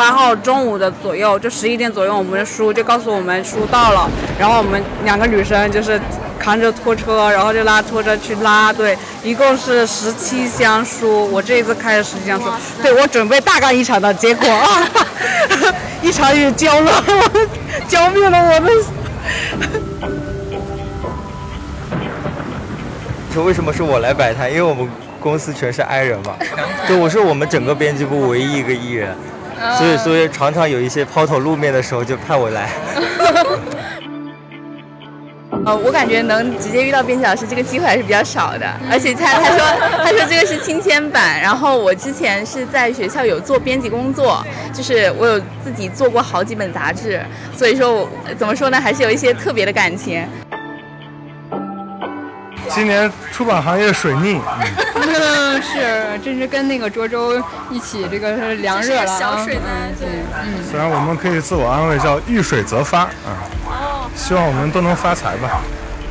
八号中午的左右，就十一点左右，我们的书就告诉我们书到了，然后我们两个女生就是扛着拖车，然后就拉拖车去拉，对，一共是十七箱书，我这一次开了十七箱书，对我准备大干一场的结果啊，一场雨浇了我，浇灭了我们。说为什么是我来摆摊？因为我们公司全是 I 人嘛，对，我是我们整个编辑部唯一一个 E 人，所以所以常常有一些抛头露面的时候就派我来。呃，我感觉能直接遇到编辑老师这个机会还是比较少的，而且他他说他说这个是亲签版，然后我之前是在学校有做编辑工作，就是我有自己做过好几本杂志，所以说我怎么说呢，还是有一些特别的感情。今年出版行业水逆，嗯，是，真是跟那个涿州一起这个是凉热了啊，小水灾，对，嗯，虽然我们可以自我安慰叫遇水则发啊，希望我们都能发财吧。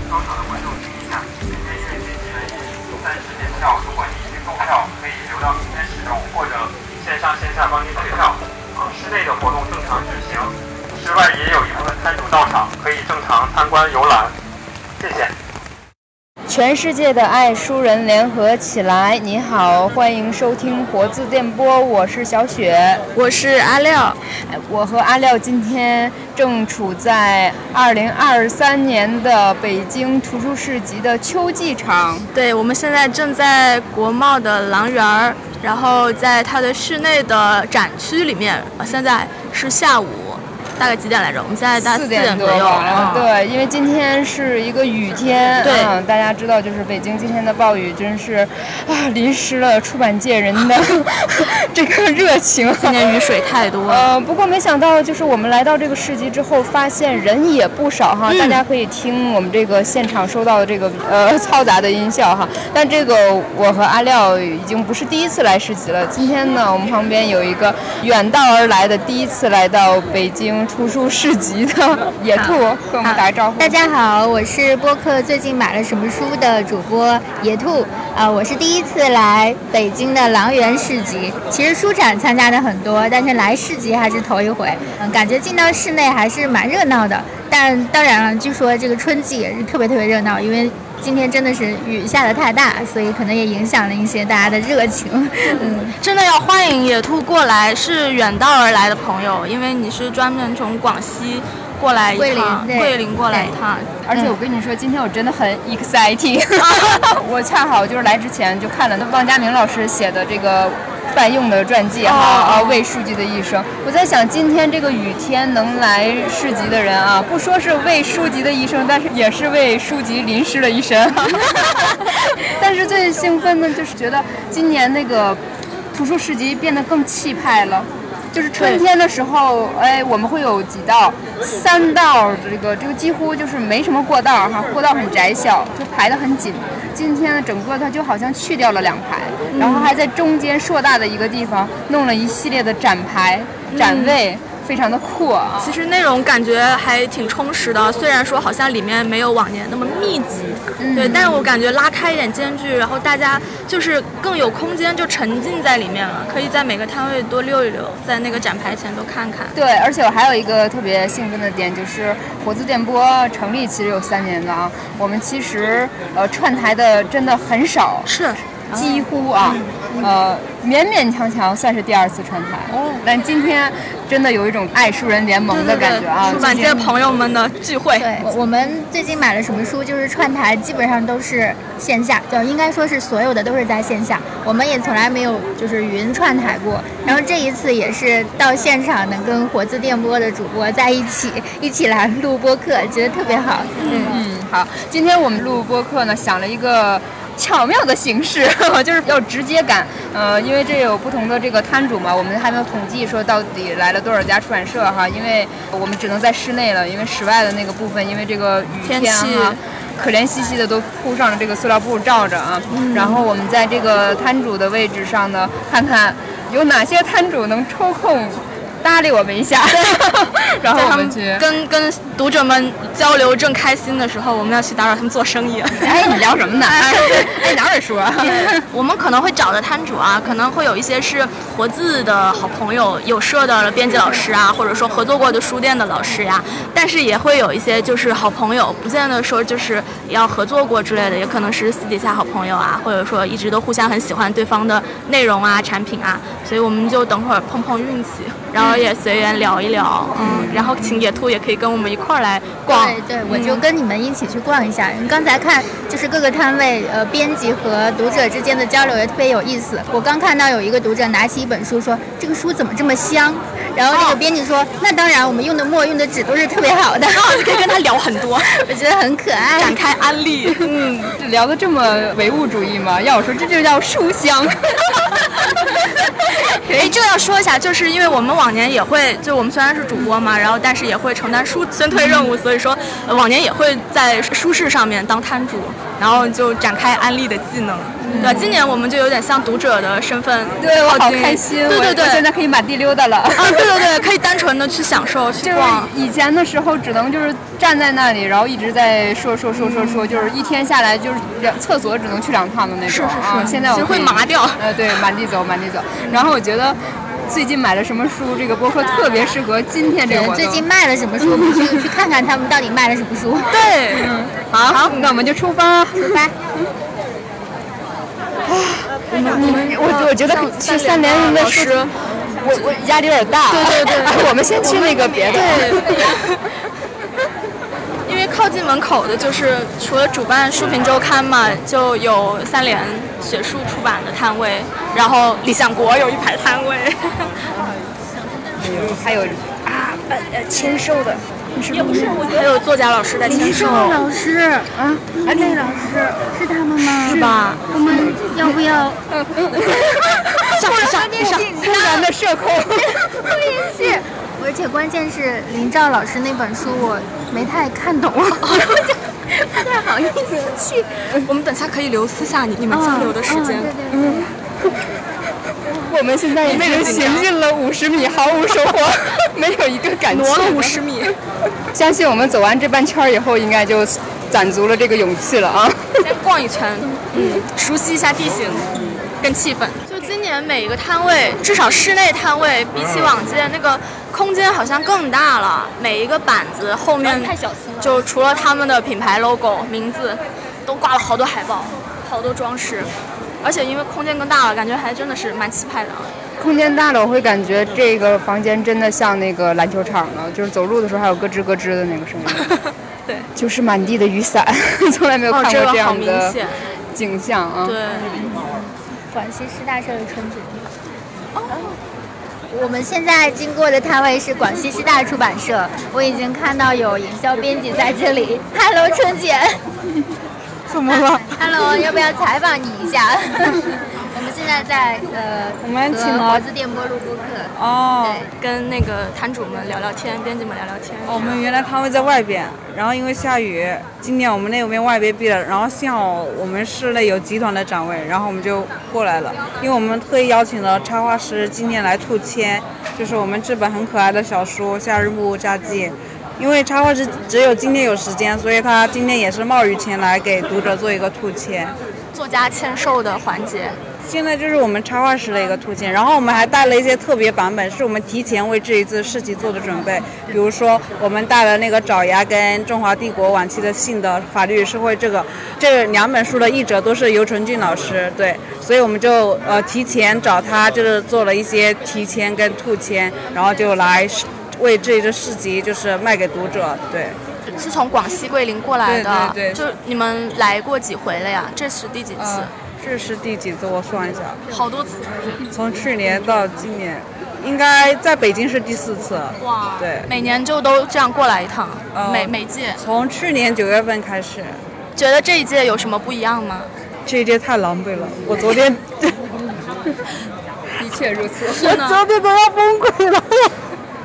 高场的观众听一下，今天因为近期的疫情，三十点票，如果你已经购票，可以留到明天使用，或者线上线下帮您退票。啊，室内的活动正常举行，室外也有一部分摊主到场，可以正常参观游览。谢谢。全世界的爱书人联合起来！你好，欢迎收听活字电波，我是小雪，我是阿廖。我和阿廖今天正处在二零二三年的北京图书市集的秋季场。对，我们现在正在国贸的廊园儿，然后在它的室内的展区里面。现在是下午。大概几点来着？我们现在大概四点左右。嗯，对，因为今天是一个雨天。对，大家知道，就是北京今天的暴雨，真是啊，淋湿了出版界人的 这个热情。今年雨水太多。呃，不过没想到，就是我们来到这个市集之后，发现人也不少哈。大家可以听我们这个现场收到的这个呃嘈杂的音效哈。但这个我和阿廖已经不是第一次来市集了。今天呢，我们旁边有一个远道而来的，第一次来到北京。图书市集的野兔和我们打个招呼。大家好，我是播客最近买了什么书的主播野兔。啊，我是第一次来北京的狼园市集。其实书展参加的很多，但是来市集还是头一回。嗯，感觉进到室内还是蛮热闹的。但当然了，据说这个春季也是特别特别热闹，因为今天真的是雨下的太大，所以可能也影响了一些大家的热情。嗯，真的要欢迎野兔过来，是远道而来的朋友，因为你是专门从广西过来一趟，桂林过来一趟。而且我跟你说，今天我真的很 exciting，我恰好就是来之前就看了那汪家明老师写的这个。范用的传记哈啊，为书籍的一生。我在想，今天这个雨天能来市集的人啊，不说是为书籍的一生，但是也是为书籍淋湿了一身。但是最兴奋的就是觉得今年那个图书市集变得更气派了。就是春天的时候，哎，我们会有几道，三道，这个这个几乎就是没什么过道哈，过道很窄小，就排得很紧。今天呢，整个它就好像去掉了两排，然后还在中间硕大的一个地方弄了一系列的展牌、展位。非常的酷啊！其实内容感觉还挺充实的，虽然说好像里面没有往年那么密集，对，但是我感觉拉开一点间距，然后大家就是更有空间，就沉浸在里面了，可以在每个摊位多溜一溜，在那个展牌前多看看。对，而且我还有一个特别兴奋的点，就是活字电波成立其实有三年了啊，我们其实呃串台的真的很少，是。几乎啊，呃，勉勉强强算是第二次串台。哦，但今天真的有一种爱书人联盟的感觉啊！出版界朋友们的聚会。对，我们最近买了什么书？就是串台，基本上都是线下，就应该说是所有的都是在线下。我们也从来没有就是云串台过。然后这一次也是到现场，能跟活字电波的主播在一起，一起来录播客，觉得特别好。嗯嗯，好，今天我们录播客呢，想了一个。巧妙的形式，就是要直接感，呃，因为这有不同的这个摊主嘛，我们还没有统计说到底来了多少家出版社哈，因为我们只能在室内了，因为室外的那个部分，因为这个雨天哈，可怜兮兮的都铺上了这个塑料布罩着啊。然后我们在这个摊主的位置上呢，看看有哪些摊主能抽空搭理我们一下，然后我们去。跟跟读者们交流正开心的时候，我们要去打扰他们做生意。哎，你聊什么呢？哎，哪本书啊？我们可能会找的摊主啊，可能会有一些是活字的好朋友，有社的编辑老师啊，或者说合作过的书店的老师呀。但是也会有一些就是好朋友，不见得说就是要合作过之类的，也可能是私底下好朋友啊，或者说一直都互相很喜欢对方的内容啊、产品啊。所以我们就等会儿碰碰运气，然后也随缘聊一聊，嗯，然后请野兔也可以跟我们一块儿来逛。对对，我就跟你们一起去逛一下。你刚才看就是各个摊位，呃，编辑和读者之间的交流也特别有意思。我刚看到有一个读者拿起一本书说：“这个书怎么这么香？”然后那个编辑说：“那当然，我们用的墨、用的纸都是特别好的。”可以跟他聊很多，我觉得很可爱。展开安利，嗯，聊的这么唯物主义吗？要我说，这就叫书香。哎，这要说一下，就是因为我们往年也会，就我们虽然是主播嘛，然后但是也会承担书宣推任务，所以说、呃往年也会在书市上面当摊主，然后就展开安利的技能。对，今年我们就有点像读者的身份，对我好开心，对对对，现在可以满地溜达了。啊，对对对，可以单纯的去享受去就是逛。以前的时候，只能就是站在那里，然后一直在说说说说说，就是一天下来就是两厕所只能去两趟的那种。是是是啊现在我其实会麻掉呃，对，满地走，满地走。然后我觉得最近买了什么书，这个播客特别适合今天这个活动。最近卖了什么书？我们 去去看看他们到底卖了什么书。对，好，好，那我们就出发。出发。我我觉得去三联的书，我我压力有点大。对对对啊 我们先去那个别的。因为靠近门口的就是除了主办书评周刊嘛，就有三联学术出版的摊位，然后理想国有一排摊位，还有啊呃签售的，也不是，还有作家老师在签售，老师啊，安内老师是他们吗？是吧？我们要不要？上上上，突然的社恐。我也是，而且关键是林兆老师那本书我没太看懂，不太好意思去。我们等下可以留私下你你们交流的时间。嗯对对对。我们现在已经行进了五十米，毫无收获，没有一个感觉。挪了五十米，相信我们走完这半圈以后，应该就攒足了这个勇气了啊！先逛一圈，嗯，熟悉一下地形跟气氛。就今年每一个摊位，至少室内摊位比起往届那个空间好像更大了。每一个板子后面太小心了就除了他们的品牌 logo 名字，都挂了好多海报，好多装饰。而且因为空间更大了，感觉还真的是蛮气派的啊。空间大了，我会感觉这个房间真的像那个篮球场了，就是走路的时候还有咯吱咯吱的那个声音。对，就是满地的雨伞，从来没有哦，看过这样的。景象啊！对，广西师大社的春节。我们现在经过的摊位是广西师大出版社，我已经看到有营销编辑在这里。Hello，春姐。怎么了？Hello，要不要采访你一下？我们现在在呃，我们请了和活字电波录播客。哦，跟那个摊主们聊聊天，编辑们聊聊天。我们原来摊位在外边，然后因为下雨，今年我们那边外边闭了，然后幸好我们室内有集团的展位，然后我们就过来了。因为我们特意邀请了插画师今年来兔签，就是我们这本很可爱的小书《夏日木屋札记》。因为插画师只有今天有时间，所以他今天也是冒雨前来给读者做一个兔签。作家签售的环节，现在就是我们插画师的一个途径，然后我们还带了一些特别版本，是我们提前为这一次市集做的准备。比如说，我们带了那个爪牙跟中华帝国晚期的信的法律与社会这个，这两本书的译者都是尤纯俊老师，对，所以我们就呃提前找他，就是做了一些提前跟兔签，然后就来为这一个市集就是卖给读者，对。是从广西桂林过来的，对对对就你们来过几回了呀？这是第几次？呃，这是第几次？我算一下，好多次。从去年到今年，应该在北京是第四次。哇，对，每年就都这样过来一趟，呃每每届。从去年九月份开始，觉得这一届有什么不一样吗？这一届太狼狈了。我昨天 的确如此。我昨天都要崩溃了。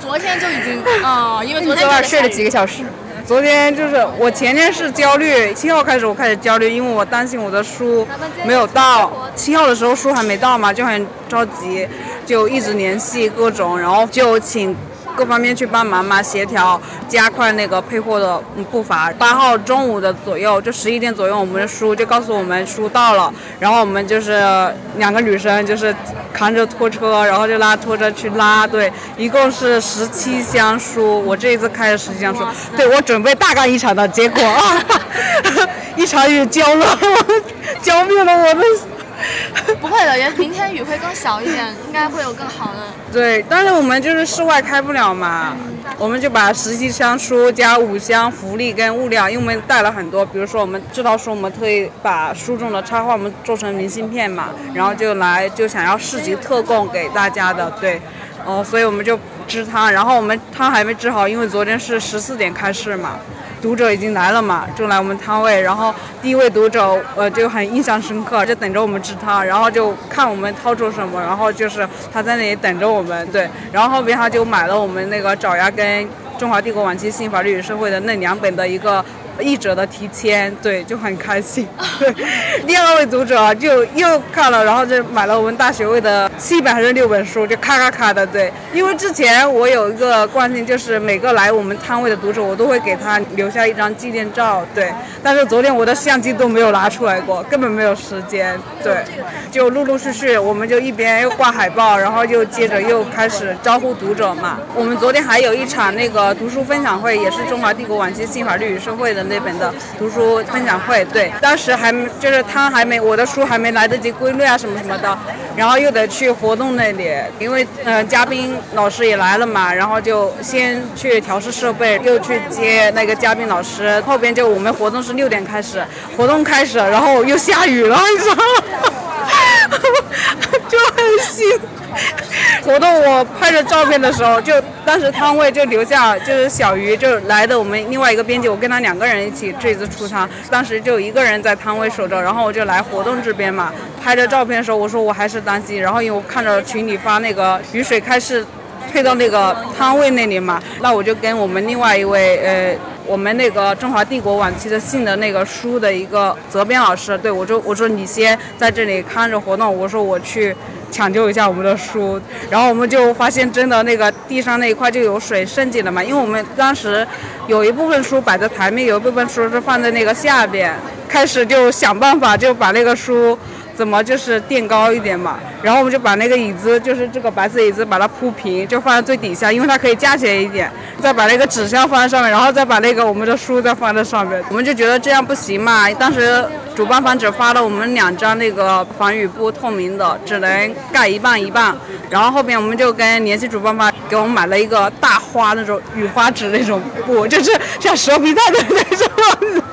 昨天就已经啊、因为你昨天昨晚睡了几？个小时？昨天就是我前天是焦虑，七号开始我开始焦虑，因为我担心我的书没有到。七号的时候书还没到嘛，就很着急。就一直联系各种，然后就请。各方面去帮忙嘛，协调加快那个配货的步伐。八号中午的左右，就十一点左右，我们的书就告诉我们书到了，然后我们就是两个女生，就是扛着拖车，然后就拉拖车去拉。对，一共是十七箱书，我这一次开了十七箱书。对我准备大干一场的结果啊，一场雨浇了，浇灭了我们。不会的，也明天雨会更小一点，应该会有更好的。对，但是我们就是室外开不了嘛，我们就把十七箱书加五箱福利跟物料，因为我们带了很多，比如说我们这套书，我们特意把书中的插画我们做成明信片嘛，然后就来就想要市集特供给大家的，对，哦，所以我们就支汤，然后我们汤还没支好，因为昨天是十四点开市嘛。读者已经来了嘛，就来我们摊位，然后第一位读者呃就很印象深刻，就等着我们吃汤，然后就看我们掏出什么，然后就是他在那里等着我们，对，然后后边他就买了我们那个爪牙跟中华帝国晚期新法律与社会的那两本的一个。译者的提签，对，就很开心。对，第二位读者就又看了，然后就买了我们大学位的七本还是六本书，就咔咔咔的。对，因为之前我有一个惯性，就是每个来我们摊位的读者，我都会给他留下一张纪念照。对，但是昨天我的相机都没有拿出来过，根本没有时间。对，就陆陆续续，我们就一边又挂海报，然后又接着又开始招呼读者嘛。我们昨天还有一场那个读书分享会，也是中华帝国晚期新法律与社会的。那本的读书分享会，对，当时还就是他还没我的书还没来得及归类啊什么什么的，然后又得去活动那里，因为嗯嘉宾老师也来了嘛，然后就先去调试设备，又去接那个嘉宾老师，后边就我们活动是六点开始，活动开始，然后又下雨了，你知道吗？就很辛。活动我拍着照片的时候，就当时摊位就留下就是小鱼就来的我们另外一个编辑，我跟他两个人一起这次出摊，当时就一个人在摊位守着，然后我就来活动这边嘛，拍着照片的时候我说我还是担心，然后因为我看着群里发那个雨水开始退到那个摊位那里嘛，那我就跟我们另外一位呃。我们那个中华帝国晚期的信的那个书的一个责编老师，对我就我说你先在这里看着活动，我说我去抢救一下我们的书，然后我们就发现真的那个地上那一块就有水渗进了嘛，因为我们当时有一部分书摆在台面，有一部分书是放在那个下边，开始就想办法就把那个书。怎么就是垫高一点嘛？然后我们就把那个椅子，就是这个白色椅子，把它铺平，就放在最底下，因为它可以架起来一点。再把那个纸箱放在上面，然后再把那个我们的书再放在上面。我们就觉得这样不行嘛。当时主办方只发了我们两张那个防雨布，透明的，只能盖一半一半。然后后边我们就跟联系主办方，给我们买了一个大花那种雨花纸那种布，就是像蛇皮袋的那种。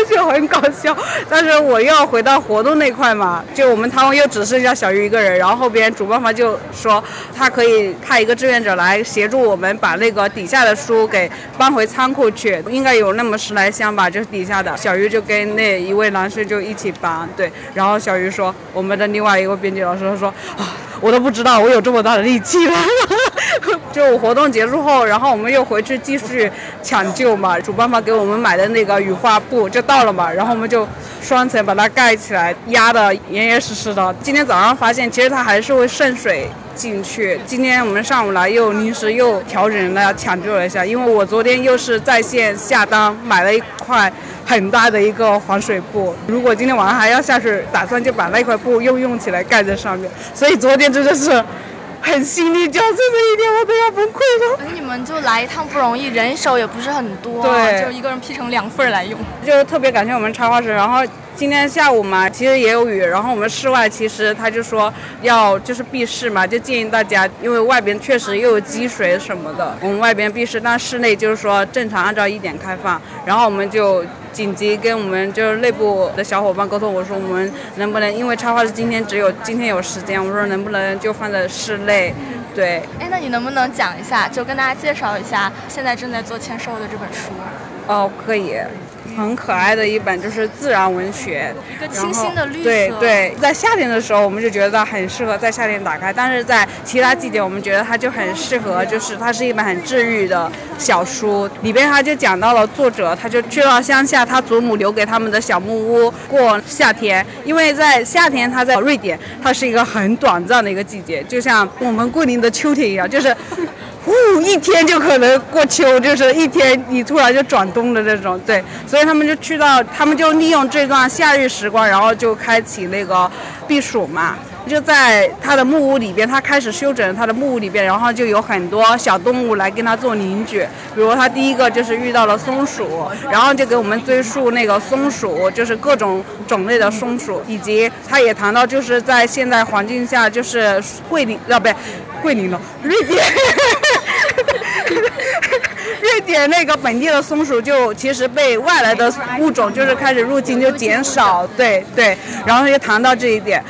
就很搞笑，但是我又要回到活动那块嘛，就我们摊位又只剩下小鱼一个人，然后后边主办方就说他可以派一个志愿者来协助我们把那个底下的书给搬回仓库去，应该有那么十来箱吧，就是底下的小鱼就跟那一位男士就一起搬，对，然后小鱼说我们的另外一位编辑老师他说啊，我都不知道我有这么大的力气了。就活动结束后，然后我们又回去继续抢救嘛。主办方给我们买的那个雨花布就到了嘛，然后我们就双层把它盖起来，压得严严实实的。今天早上发现，其实它还是会渗水进去。今天我们上午来又临时又调整了抢救了一下，因为我昨天又是在线下单买了一块很大的一个防水布，如果今天晚上还要下水，打算就把那块布又用起来盖在上面。所以昨天真的是。很心力交瘁的一天，我都要崩溃了。而且你们就来一趟不容易，人手也不是很多，对，就一个人劈成两份来用。就特别感谢我们插画师，然后今天下午嘛，其实也有雨，然后我们室外其实他就说要就是避室嘛，就建议大家，因为外边确实又有积水什么的，我们外边避室，但室内就是说正常按照一点开放，然后我们就。紧急跟我们就是内部的小伙伴沟通，我说我们能不能，因为插画是今天只有今天有时间，我说能不能就放在室内，对。哎，那你能不能讲一下，就跟大家介绍一下现在正在做签售的这本书？哦，可以。很可爱的一本，就是自然文学，一个清新的绿色。对对，在夏天的时候，我们就觉得它很适合在夏天打开，但是在其他季节，我们觉得它就很适合，就是它是一本很治愈的小书。里边它就讲到了作者，他就去到乡下，他祖母留给他们的小木屋过夏天，因为在夏天他在瑞典，它是一个很短暂的一个季节，就像我们桂林的秋天一样，就是。呜，一天就可能过秋，就是一天你突然就转冬的这种，对，所以他们就去到，他们就利用这段夏日时光，然后就开启那个避暑嘛，就在他的木屋里边，他开始修整他的木屋里边，然后就有很多小动物来跟他做邻居，比如他第一个就是遇到了松鼠，然后就给我们追溯那个松鼠，就是各种种类的松鼠，以及他也谈到就是在现代环境下，就是桂林啊，不对，桂林了，瑞典。瑞典那个本地的松鼠就其实被外来的物种就是开始入侵就减少，对对，然后就谈到这一点，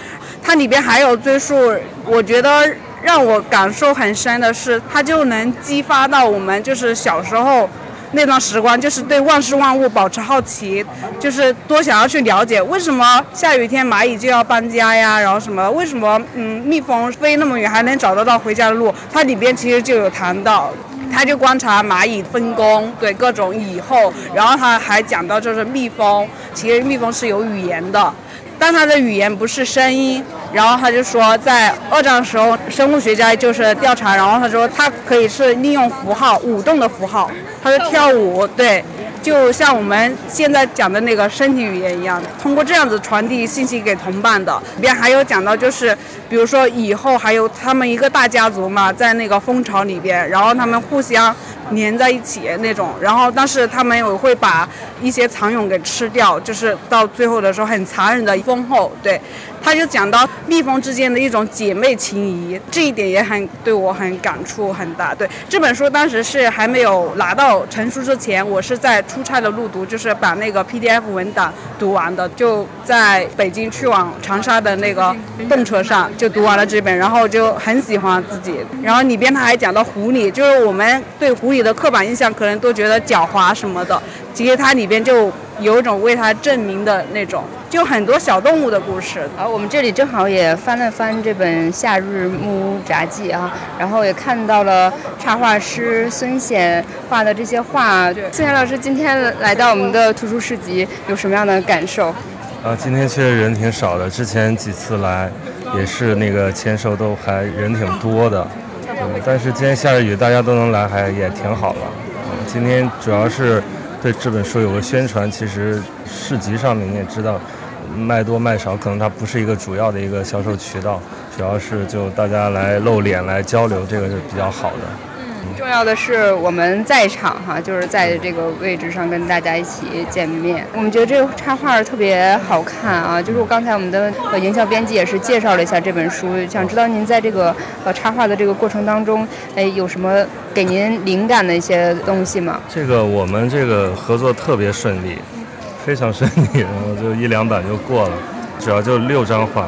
它里边还有追溯，我觉得让我感受很深的是，它就能激发到我们就是小时候那段时光，就是对万事万物保持好奇，就是多想要去了解为什么下雨天蚂蚁就要搬家呀，然后什么为什么嗯蜜蜂飞那么远还能找得到回家的路，它里边其实就有谈到。他就观察蚂蚁分工，对各种蚁后，然后他还讲到就是蜜蜂，其实蜜蜂是有语言的，但它的语言不是声音。然后他就说，在二战的时候，生物学家就是调查，然后他说它可以是利用符号舞动的符号，它是跳舞，对。就像我们现在讲的那个身体语言一样，通过这样子传递信息给同伴的。里边还有讲到，就是比如说以后还有他们一个大家族嘛，在那个蜂巢里边，然后他们互相粘在一起那种，然后但是他们也会把一些蚕蛹给吃掉，就是到最后的时候很残忍的封后，对。他就讲到蜜蜂之间的一种姐妹情谊，这一点也很对我很感触很大。对这本书当时是还没有拿到成书之前，我是在出差的路读，就是把那个 PDF 文档读完的，就在北京去往长沙的那个 动车上就读完了这本，然后就很喜欢自己。然后里边他还讲到狐狸，就是我们对狐狸的刻板印象可能都觉得狡猾什么的，其实它里边就有一种为它证明的那种。就很多小动物的故事。好，我们这里正好也翻了翻这本《夏日木屋札记》啊，然后也看到了插画师孙显画的这些画。孙显老师今天来到我们的图书市集，有什么样的感受？啊，今天确实人挺少的，之前几次来也是那个签售都还人挺多的。嗯，但是今天下着雨，大家都能来，还也挺好的。嗯，今天主要是对这本书有个宣传，其实市集上面你也知道。卖多卖少，可能它不是一个主要的一个销售渠道，主要是就大家来露脸来交流，这个是比较好的。重要的是我们在场哈，就是在这个位置上跟大家一起见面。我们觉得这个插画特别好看啊，就是我刚才我们的呃营销编辑也是介绍了一下这本书，想知道您在这个呃插画的这个过程当中，哎，有什么给您灵感的一些东西吗？这个我们这个合作特别顺利。非常顺利，然后就一两版就过了，主要就六张画，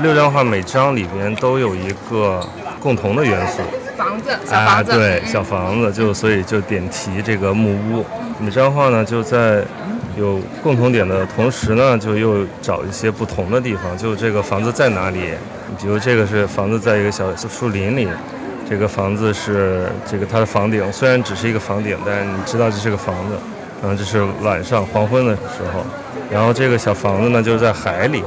六张画每张里边都有一个共同的元素，房子，小房子，对，小房子，就所以就点题这个木屋。每张画呢就在有共同点的同时呢，就又找一些不同的地方，就这个房子在哪里？比如这个是房子在一个小树林里，这个房子是这个它的房顶，虽然只是一个房顶，但是你知道这是个房子。然后这是晚上黄昏的时候，然后这个小房子呢就是在海里，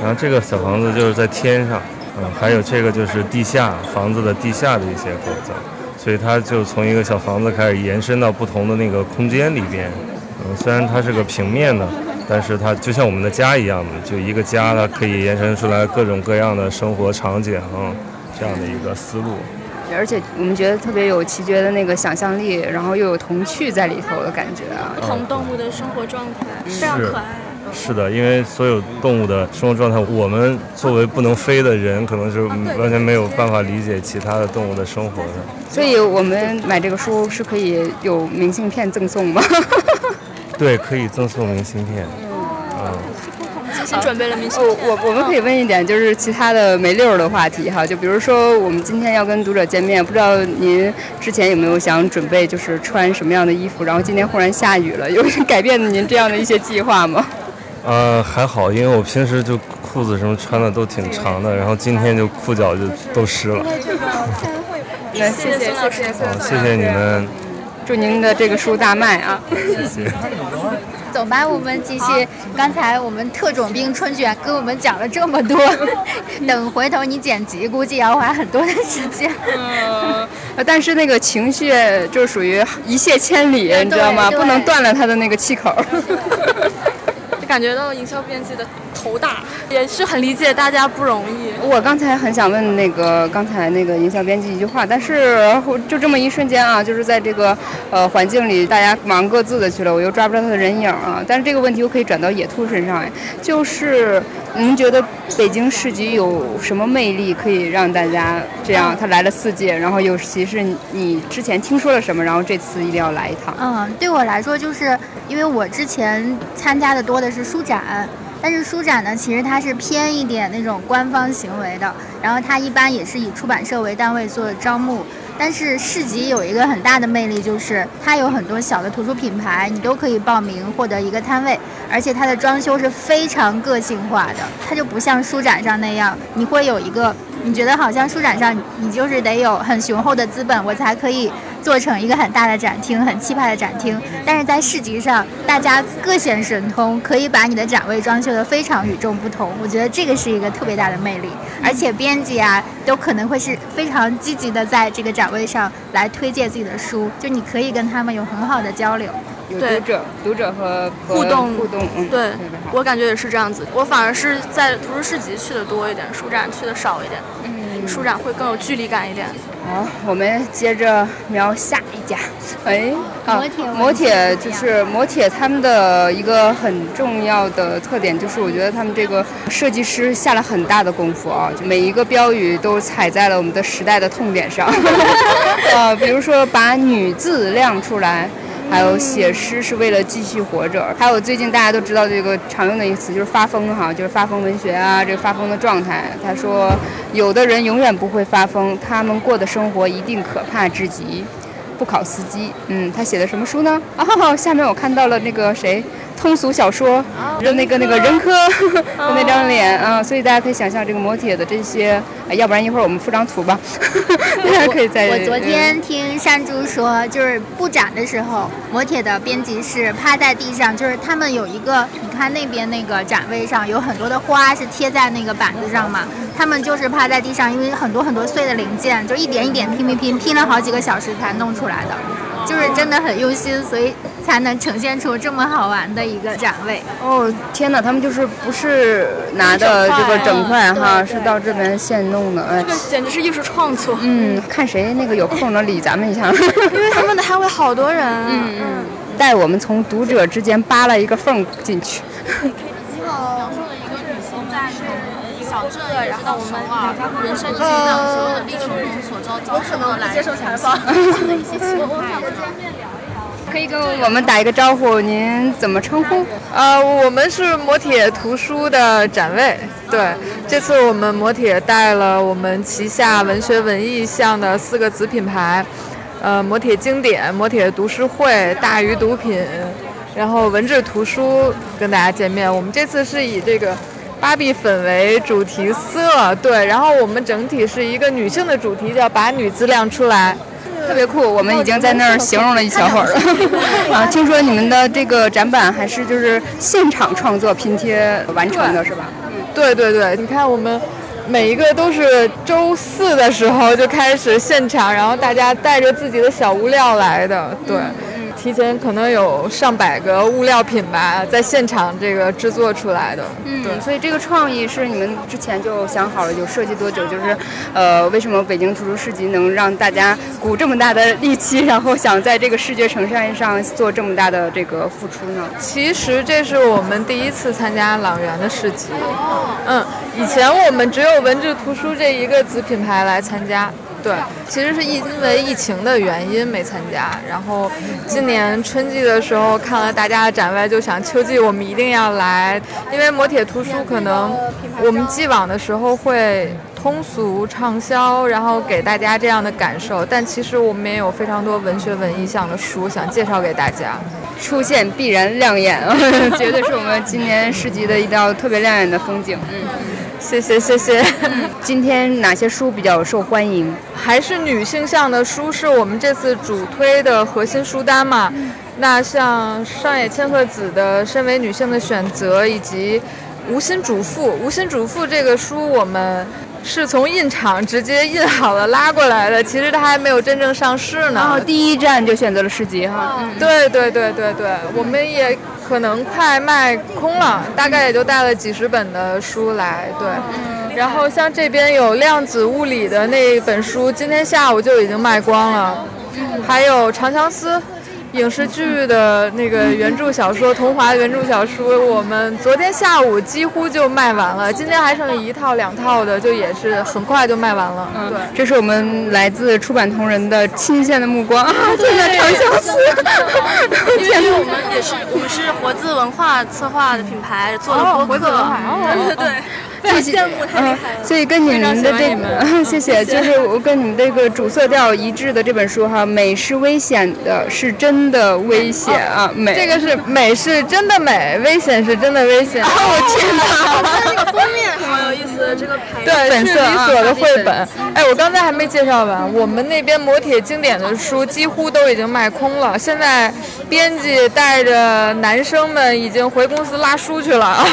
然后这个小房子就是在天上，嗯，还有这个就是地下房子的地下的一些构造，所以它就从一个小房子开始延伸到不同的那个空间里边，嗯，虽然它是个平面的，但是它就像我们的家一样的，就一个家它可以延伸出来各种各样的生活场景，嗯这样的一个思路。而且我们觉得特别有奇绝的那个想象力，然后又有童趣在里头的感觉啊。不同动物的生活状态非常可爱。是的，因为所有动物的生活状态，我们作为不能飞的人，可能是完全没有办法理解其他的动物的生活的。所以我们买这个书是可以有明信片赠送吗？对，可以赠送明信片。嗯。精心准备了明信哦，片。我我们可以问一点，就是其他的没溜儿的话题哈，就比如说我们今天要跟读者见面，不知道您之前有没有想准备就是穿什么样的衣服，然后今天忽然下雨了，有改变您这样的一些计划吗？呃，还好，因为我平时就裤子什么穿的都挺长的，然后今天就裤脚就都湿了。那谢谢谢谢好，谢谢你们，祝您的这个书大卖啊！谢谢。走吧，我们继续。刚才我们特种兵春卷跟我们讲了这么多，等回头你剪辑，估计要花很多的时间。呃但是那个情绪就属于一泻千里，你知道吗？不能断了他的那个气口。感觉到营销编辑的头大，也是很理解大家不容易。我刚才很想问那个刚才那个营销编辑一句话，但是就这么一瞬间啊，就是在这个呃环境里，大家忙各自的去了，我又抓不着他的人影啊。但是这个问题我可以转到野兔身上，哎，就是您觉得北京市集有什么魅力可以让大家这样？他来了四届，然后尤其是你之前听说了什么，然后这次一定要来一趟。嗯，对我来说，就是因为我之前参加的多的是书展，但是书展呢，其实它是偏一点那种官方行为的，然后它一般也是以出版社为单位做招募。但是市集有一个很大的魅力，就是它有很多小的图书品牌，你都可以报名获得一个摊位，而且它的装修是非常个性化的，它就不像书展上那样，你会有一个，你觉得好像书展上你就是得有很雄厚的资本，我才可以做成一个很大的展厅，很气派的展厅。但是在市集上，大家各显神通，可以把你的展位装修得非常与众不同。我觉得这个是一个特别大的魅力，而且编辑啊都可能会是非常积极的在这个展位上来推荐自己的书，就你可以跟他们有很好的交流。有对读者、读者和和互动互动，嗯，对我感觉也是这样子。我反而是在图书市集去的多一点，书展去的少一点。嗯，书展会更有距离感一点。好，我们接着瞄下一家。哎，啊磨铁，就是磨铁，他们的一个很重要的特点就是，我觉得他们这个设计师下了很大的功夫啊，就每一个标语都踩在了我们的时代的痛点上。呃，比如说把女字亮出来。还有写诗是为了继续活着，还有最近大家都知道这个常用的一个词就是发疯哈，就是发疯文学啊，这个发疯的状态。他说，有的人永远不会发疯，他们过的生活一定可怕至极。不考司机，嗯，他写的什么书呢？哦，下面我看到了那个谁，通俗小说的那个那个人科。的 那张脸啊，所以大家可以想象这个磨铁的这些，哎要不然一会儿我们附张图吧，大家可以在。我昨天听山猪说，就是布展的时候，磨铁的编辑是趴在地上，就是他们有一个，你看那边那个展位上有很多的花是贴在那个板子上嘛，他们就是趴在地上，因为很多很多碎的零件，就一点一点拼拼拼，拼了好几个小时才弄出来的，就是真的很用心，所以才能呈现出这么好玩的一个展位。哦，天哪，他们就是不是拿的这个整块哈，是到这边现弄的，哎这。个简直是艺术创作。嗯，看谁那个有空能理咱们一下。因为他们的摊位好多人。嗯嗯。带我们从读者之间扒了一个缝进去。描述了一个女性在小镇，然后我们人生已经让所有的历程中所遭遭受的来接受采访的一些心态。可以跟我们打一个招呼，您怎么称呼？呃，我们是磨铁图书的展位。对，这次我们磨铁带了我们旗下文学文艺项的四个子品牌，呃，磨铁经典、磨铁读书会、大鱼读品，然后文治图书跟大家见面。我们这次是以这个芭比粉为主题色，对，然后我们整体是一个女性的主题，叫把女字亮出来。特别酷，我们已经在那儿形容了一小会儿了。啊，听说你们的这个展板还是就是现场创作拼贴完成的，是吧？对对对，你看我们每一个都是周四的时候就开始现场，然后大家带着自己的小物料来的，对。提前可能有上百个物料品吧，在现场这个制作出来的。嗯，所以这个创意是你们之前就想好了，有设计多久？就是，呃，为什么北京图书市集能让大家鼓这么大的力气，然后想在这个视觉呈现上做这么大的这个付出呢？其实这是我们第一次参加朗园的市集。嗯，以前我们只有文治图书这一个子品牌来参加。对，其实是因为疫情的原因没参加。然后今年春季的时候看了大家的展位，就想秋季我们一定要来，因为磨铁图书可能我们既往的时候会通俗畅销，然后给大家这样的感受，但其实我们也有非常多文学文艺向的书想介绍给大家。出现必然亮眼，绝对是我们今年市集的一道特别亮眼的风景。嗯，谢谢谢谢。今天哪些书比较受欢迎？还是女性向的书是我们这次主推的核心书单嘛？那像上野千鹤子的《身为女性的选择》，以及《无心主妇》。《无心主妇》这个书我们。是从印厂直接印好了拉过来的，其实它还没有真正上市呢。然后第一站就选择了市集哈。嗯，对对对对对，我们也可能快卖空了，大概也就带了几十本的书来。对，然后像这边有量子物理的那本书，今天下午就已经卖光了。还有《长相思》。影视剧的那个原著小说，童话原著小说，我们昨天下午几乎就卖完了，今天还剩一套两套的，就也是很快就卖完了。嗯，对，这是我们来自出版同仁的亲线的目光啊，真的长相思。因为我们也是，我们是活字文化策划的品牌做的播客，对对对。谢谢，嗯，所以跟你们的这个，谢谢，就是我跟你们这个主色调一致的这本书哈，美是危险的，是真的危险啊，美，这个是 美是真的美，危险是真的危险。我天哪，那个封面意思，这个牌，对，是李所的绘本。哎，我刚才还没介绍完，我们那边磨铁经典的书几乎都已经卖空了，现在编辑带着男生们已经回公司拉书去了，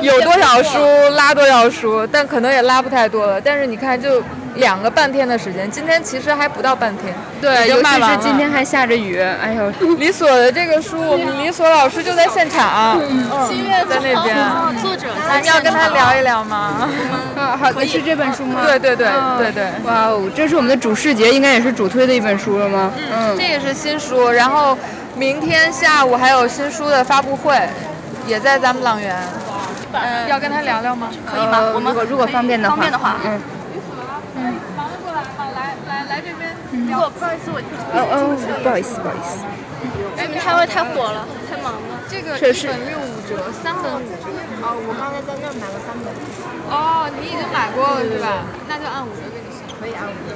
有多少书拉多少。书，但可能也拉不太多了。但是你看，就两个半天的时间，今天其实还不到半天。对，尤其是今天还下着雨。哎呦，李所的这个书，我们李所老师就在现场，新月在那边。作者在，你要跟他聊一聊吗？啊，好的，是这本书吗？对对对对对。哇哦，这是我们的主视觉，应该也是主推的一本书了吗？嗯，这也是新书。然后明天下午还有新书的发布会，也在咱们朗园。嗯，要跟他聊聊吗？可以吗？我们如果如果方便的话，方便的话，嗯。忙着过来，好，来来来这边。如果不好意思，我哦哦，不好意思，不好意思。哎，你们摊位太火了，太忙了。这个一本六五折，三本五折。哦，我刚才在那买了三本。哦，你已经买过了是吧？那就按五折给你算。可以按五折。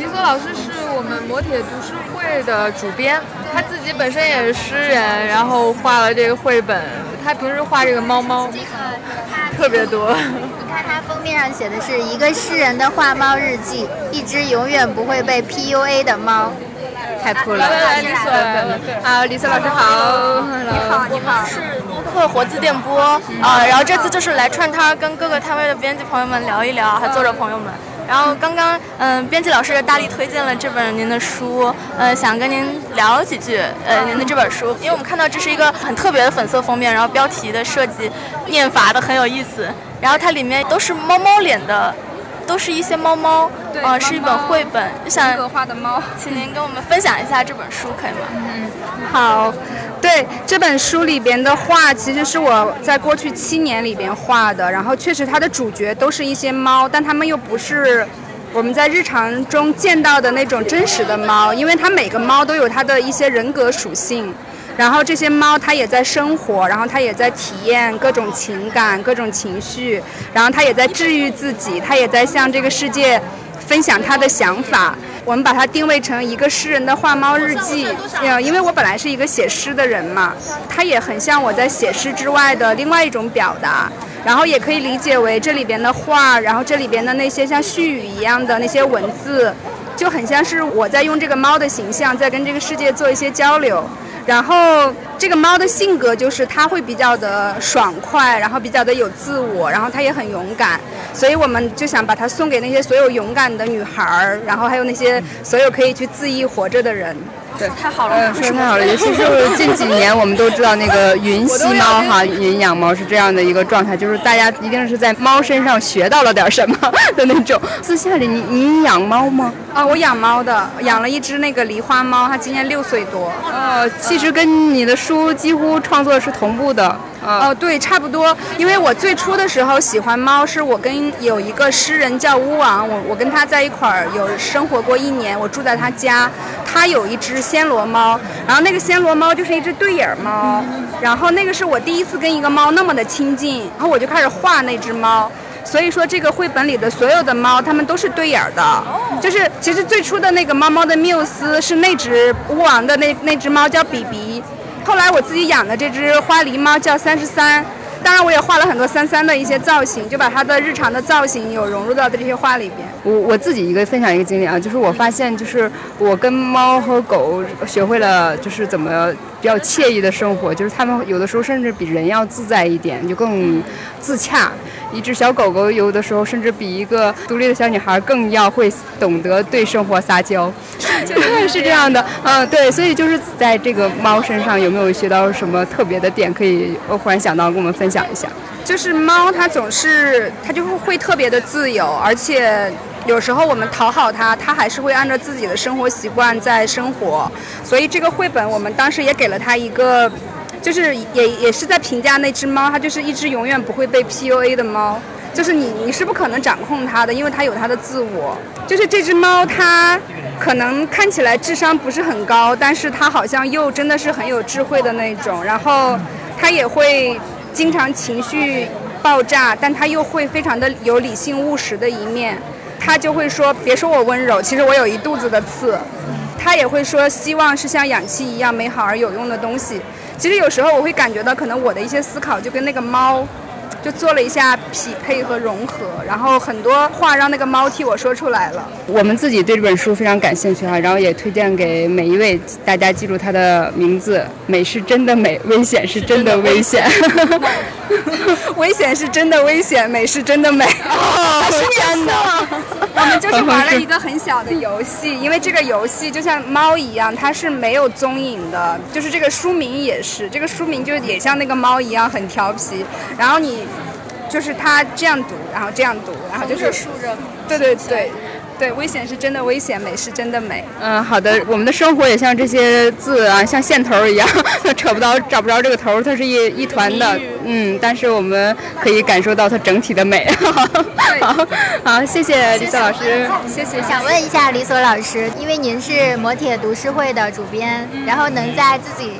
李所老师是我们磨铁读书会的主编，他自己本身也是诗人，然后画了这个绘本。他平时画这个猫猫，特别多。你看他封面上写的是一个诗人的画猫日记，一只永远不会被 PUA 的猫，太酷了。来，李所，好，李所老师好。你好，你好。是播客活字电波啊，然后这次就是来串摊，跟各个摊位的编辑朋友们聊一聊，还有作者朋友们。然后刚刚嗯，编辑老师大力推荐了这本您的书，呃，想跟您聊几句，呃，您的这本书，因为我们看到这是一个很特别的粉色封面，然后标题的设计念法的很有意思，然后它里面都是猫猫脸的，都是一些猫猫，呃，是一本绘本，就想画的猫，请您跟我们分享一下这本书，可以吗？嗯，好。对这本书里边的画，其实是我在过去七年里边画的。然后确实它的主角都是一些猫，但它们又不是我们在日常中见到的那种真实的猫，因为它每个猫都有它的一些人格属性。然后这些猫它也在生活，然后它也在体验各种情感、各种情绪，然后它也在治愈自己，它也在向这个世界分享它的想法。我们把它定位成一个诗人的画猫日记，呃，因为我本来是一个写诗的人嘛，它也很像我在写诗之外的另外一种表达，然后也可以理解为这里边的画，然后这里边的那些像絮语一样的那些文字，就很像是我在用这个猫的形象在跟这个世界做一些交流。然后这个猫的性格就是它会比较的爽快，然后比较的有自我，然后它也很勇敢，所以我们就想把它送给那些所有勇敢的女孩儿，然后还有那些所有可以去恣意活着的人。对，太好了，说的太好了。尤其是近几年，我们都知道那个云吸猫哈，云养猫是这样的一个状态，就是大家一定是在猫身上学到了点什么的那种。私下里，你你养猫吗？啊，我养猫的，养了一只那个狸花猫，它今年六岁多。呃，其实跟你的书几乎创作是同步的。哦，对，差不多。因为我最初的时候喜欢猫，是我跟有一个诗人叫乌王，我我跟他在一块儿有生活过一年，我住在他家，他有一只暹罗猫，然后那个暹罗猫就是一只对眼猫，然后那个是我第一次跟一个猫那么的亲近，然后我就开始画那只猫。所以说，这个绘本里的所有的猫，它们都是对眼儿的。就是其实最初的那个猫猫的缪斯是那只巫王的那那只猫叫比比，后来我自己养的这只花狸猫叫三十三。当然，我也画了很多三三的一些造型，就把它的日常的造型有融入到这些画里边。我我自己一个分享一个经历啊，就是我发现，就是我跟猫和狗学会了，就是怎么比较惬意的生活，就是它们有的时候甚至比人要自在一点，就更自洽。一只小狗狗有的时候甚至比一个独立的小女孩更要会懂得对生活撒娇，是这样的，嗯，对，所以就是在这个猫身上有没有学到什么特别的点？可以，我忽然想到跟我们分享一下。就是猫，它总是它就会特别的自由，而且有时候我们讨好它，它还是会按照自己的生活习惯在生活。所以这个绘本我们当时也给了它一个。就是也也是在评价那只猫，它就是一只永远不会被 PUA 的猫，就是你你是不可能掌控它的，因为它有它的自我。就是这只猫，它可能看起来智商不是很高，但是它好像又真的是很有智慧的那种。然后它也会经常情绪爆炸，但它又会非常的有理性务实的一面。它就会说：“别说我温柔，其实我有一肚子的刺。”它也会说：“希望是像氧气一样美好而有用的东西。”其实有时候我会感觉到，可能我的一些思考就跟那个猫，就做了一下匹配和融合，然后很多话让那个猫替我说出来了。我们自己对这本书非常感兴趣哈，然后也推荐给每一位大家记住它的名字：美是真的美，危险是真的危险。危险是真的危险，美是真的美。哦，是真的。我们就是玩了一个很小的游戏，因为这个游戏就像猫一样，它是没有踪影的。就是这个书名也是，这个书名就也像那个猫一样很调皮。然后你，就是它这样读，然后这样读，然后就是竖着。对对对。对，危险是真的危险，美是真的美。嗯，好的，我们的生活也像这些字啊，像线头一样，它扯不到，找不着这个头，它是一一团的。嗯，但是我们可以感受到它整体的美。好，好，谢谢李索老师，谢谢。想问一下李索老师，因为您是磨铁读书会的主编，然后能在自己。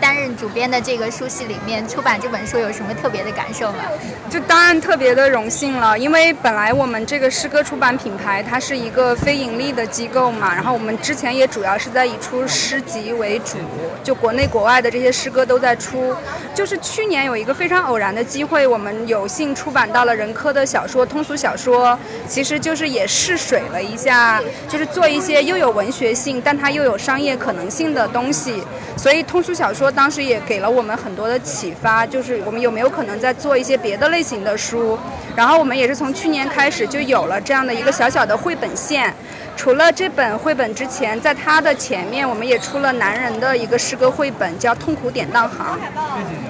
担任主编的这个书系里面出版这本书有什么特别的感受吗？就当然特别的荣幸了，因为本来我们这个诗歌出版品牌它是一个非盈利的机构嘛，然后我们之前也主要是在以出诗集为主，就国内国外的这些诗歌都在出。就是去年有一个非常偶然的机会，我们有幸出版到了人科的小说通俗小说，其实就是也试水了一下，就是做一些又有文学性，但它又有商业可能性的东西，所以通俗小说。当时也给了我们很多的启发，就是我们有没有可能在做一些别的类型的书。然后我们也是从去年开始就有了这样的一个小小的绘本线。除了这本绘本之前，在它的前面，我们也出了男人的一个诗歌绘本，叫《痛苦典当行》。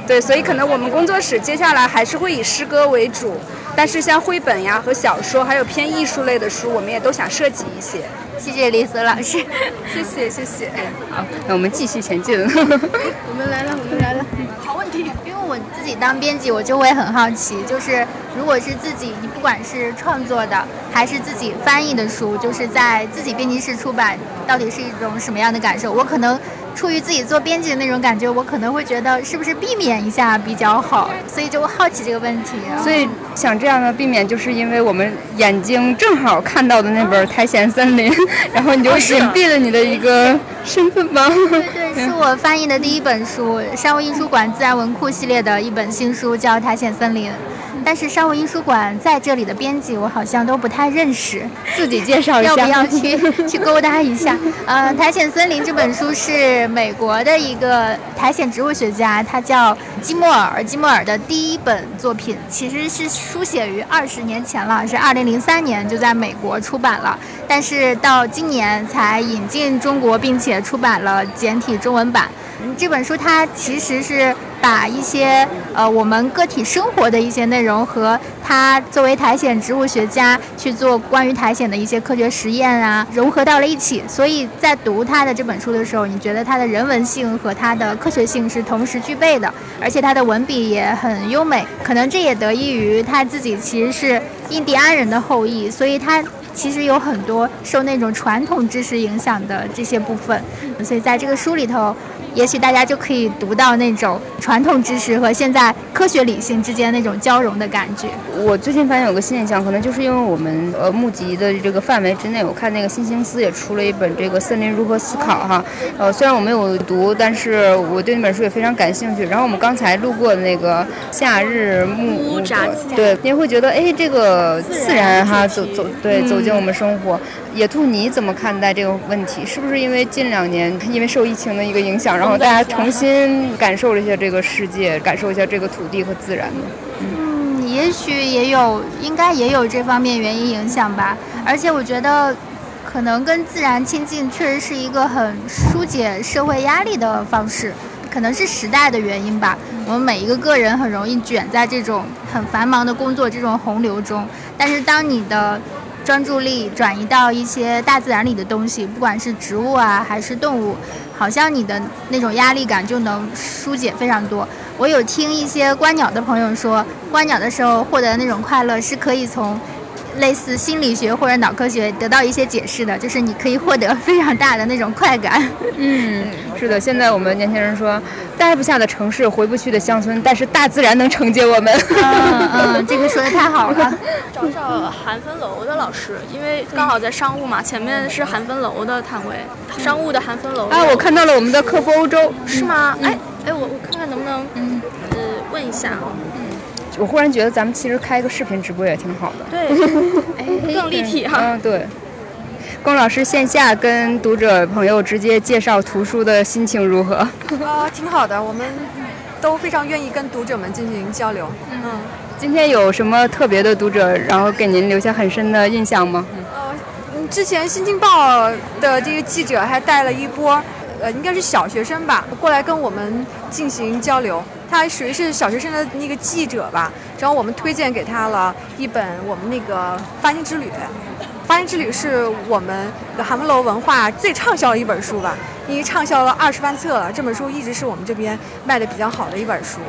对，所以可能我们工作室接下来还是会以诗歌为主，但是像绘本呀和小说，还有偏艺术类的书，我们也都想设计一些。谢谢李索老师，谢谢谢谢。好，那我们继续前进。我们来了，我们来了。好问题，因为我自己当编辑，我就会很好奇，就是如果是自己，你不管是创作的还是自己翻译的书，就是在自己编辑室出版，到底是一种什么样的感受？我可能。出于自己做编辑的那种感觉，我可能会觉得是不是避免一下比较好，所以就好奇这个问题。所以想这样的避免，就是因为我们眼睛正好看到的那本《苔藓森林》，然后你就隐蔽了你的一个身份吗？对对，是我翻译的第一本书，商务印书馆自然文库系列的一本新书，叫《苔藓森林》。但是商务印书馆在这里的编辑我好像都不太认识，自己介绍一下，要不要去去勾搭一下？呃，《苔藓森林》这本书是美国的一个苔藓植物学家，他叫基莫尔，基莫尔的第一本作品其实是书写于二十年前了，是二零零三年就在美国出版了，但是到今年才引进中国，并且出版了简体中文版。这本书它其实是把一些呃我们个体生活的一些内容和他作为苔藓植物学家去做关于苔藓的一些科学实验啊融合到了一起。所以在读他的这本书的时候，你觉得他的人文性和他的科学性是同时具备的，而且他的文笔也很优美。可能这也得益于他自己其实是印第安人的后裔，所以他。其实有很多受那种传统知识影响的这些部分，所以在这个书里头。也许大家就可以读到那种传统知识和现在科学理性之间那种交融的感觉。我最近发现有个新现象，可能就是因为我们呃募集的这个范围之内，我看那个新星思也出了一本这个《森林如何思考》哈。呃，虽然我没有读，但是我对那本书也非常感兴趣。然后我们刚才路过的那个夏日木杂对，您会觉得哎，这个自然哈走走对走进我们生活。野兔，你怎么看待这个问题？是不是因为近两年因为受疫情的一个影响？然后大家重新感受了一下这个世界，感受一下这个土地和自然呢。嗯，也许也有，应该也有这方面原因影响吧。而且我觉得，可能跟自然亲近确实是一个很疏解社会压力的方式。可能是时代的原因吧。我们每一个个人很容易卷在这种很繁忙的工作这种洪流中。但是当你的专注力转移到一些大自然里的东西，不管是植物啊还是动物。好像你的那种压力感就能疏解非常多。我有听一些观鸟的朋友说，观鸟的时候获得那种快乐是可以从类似心理学或者脑科学得到一些解释的，就是你可以获得非常大的那种快感。嗯，是的。现在我们年轻人说，待不下的城市，回不去的乡村，但是大自然能承接我们。嗯嗯，这个说的太好了。找找韩芬楼的老师，因为刚好在商务嘛，前面是韩芬楼的摊位。商务的韩芬楼啊，我看到了我们的客服欧洲，是吗？哎哎，我我看看能不能嗯呃问一下啊。嗯，我忽然觉得咱们其实开个视频直播也挺好的。对，哎，更立体哈。嗯，对。龚老师线下跟读者朋友直接介绍图书的心情如何？啊，挺好的，我们都非常愿意跟读者们进行交流。嗯，今天有什么特别的读者，然后给您留下很深的印象吗？呃之前《新京报》的这个记者还带了一波，呃，应该是小学生吧，过来跟我们进行交流。他属于是小学生的那个记者吧，然后我们推荐给他了一本我们那个《发现之旅》。《发现之旅》是我们韩文楼文化最畅销的一本书吧，因为畅销了二十万册了。这本书一直是我们这边卖的比较好的一本书。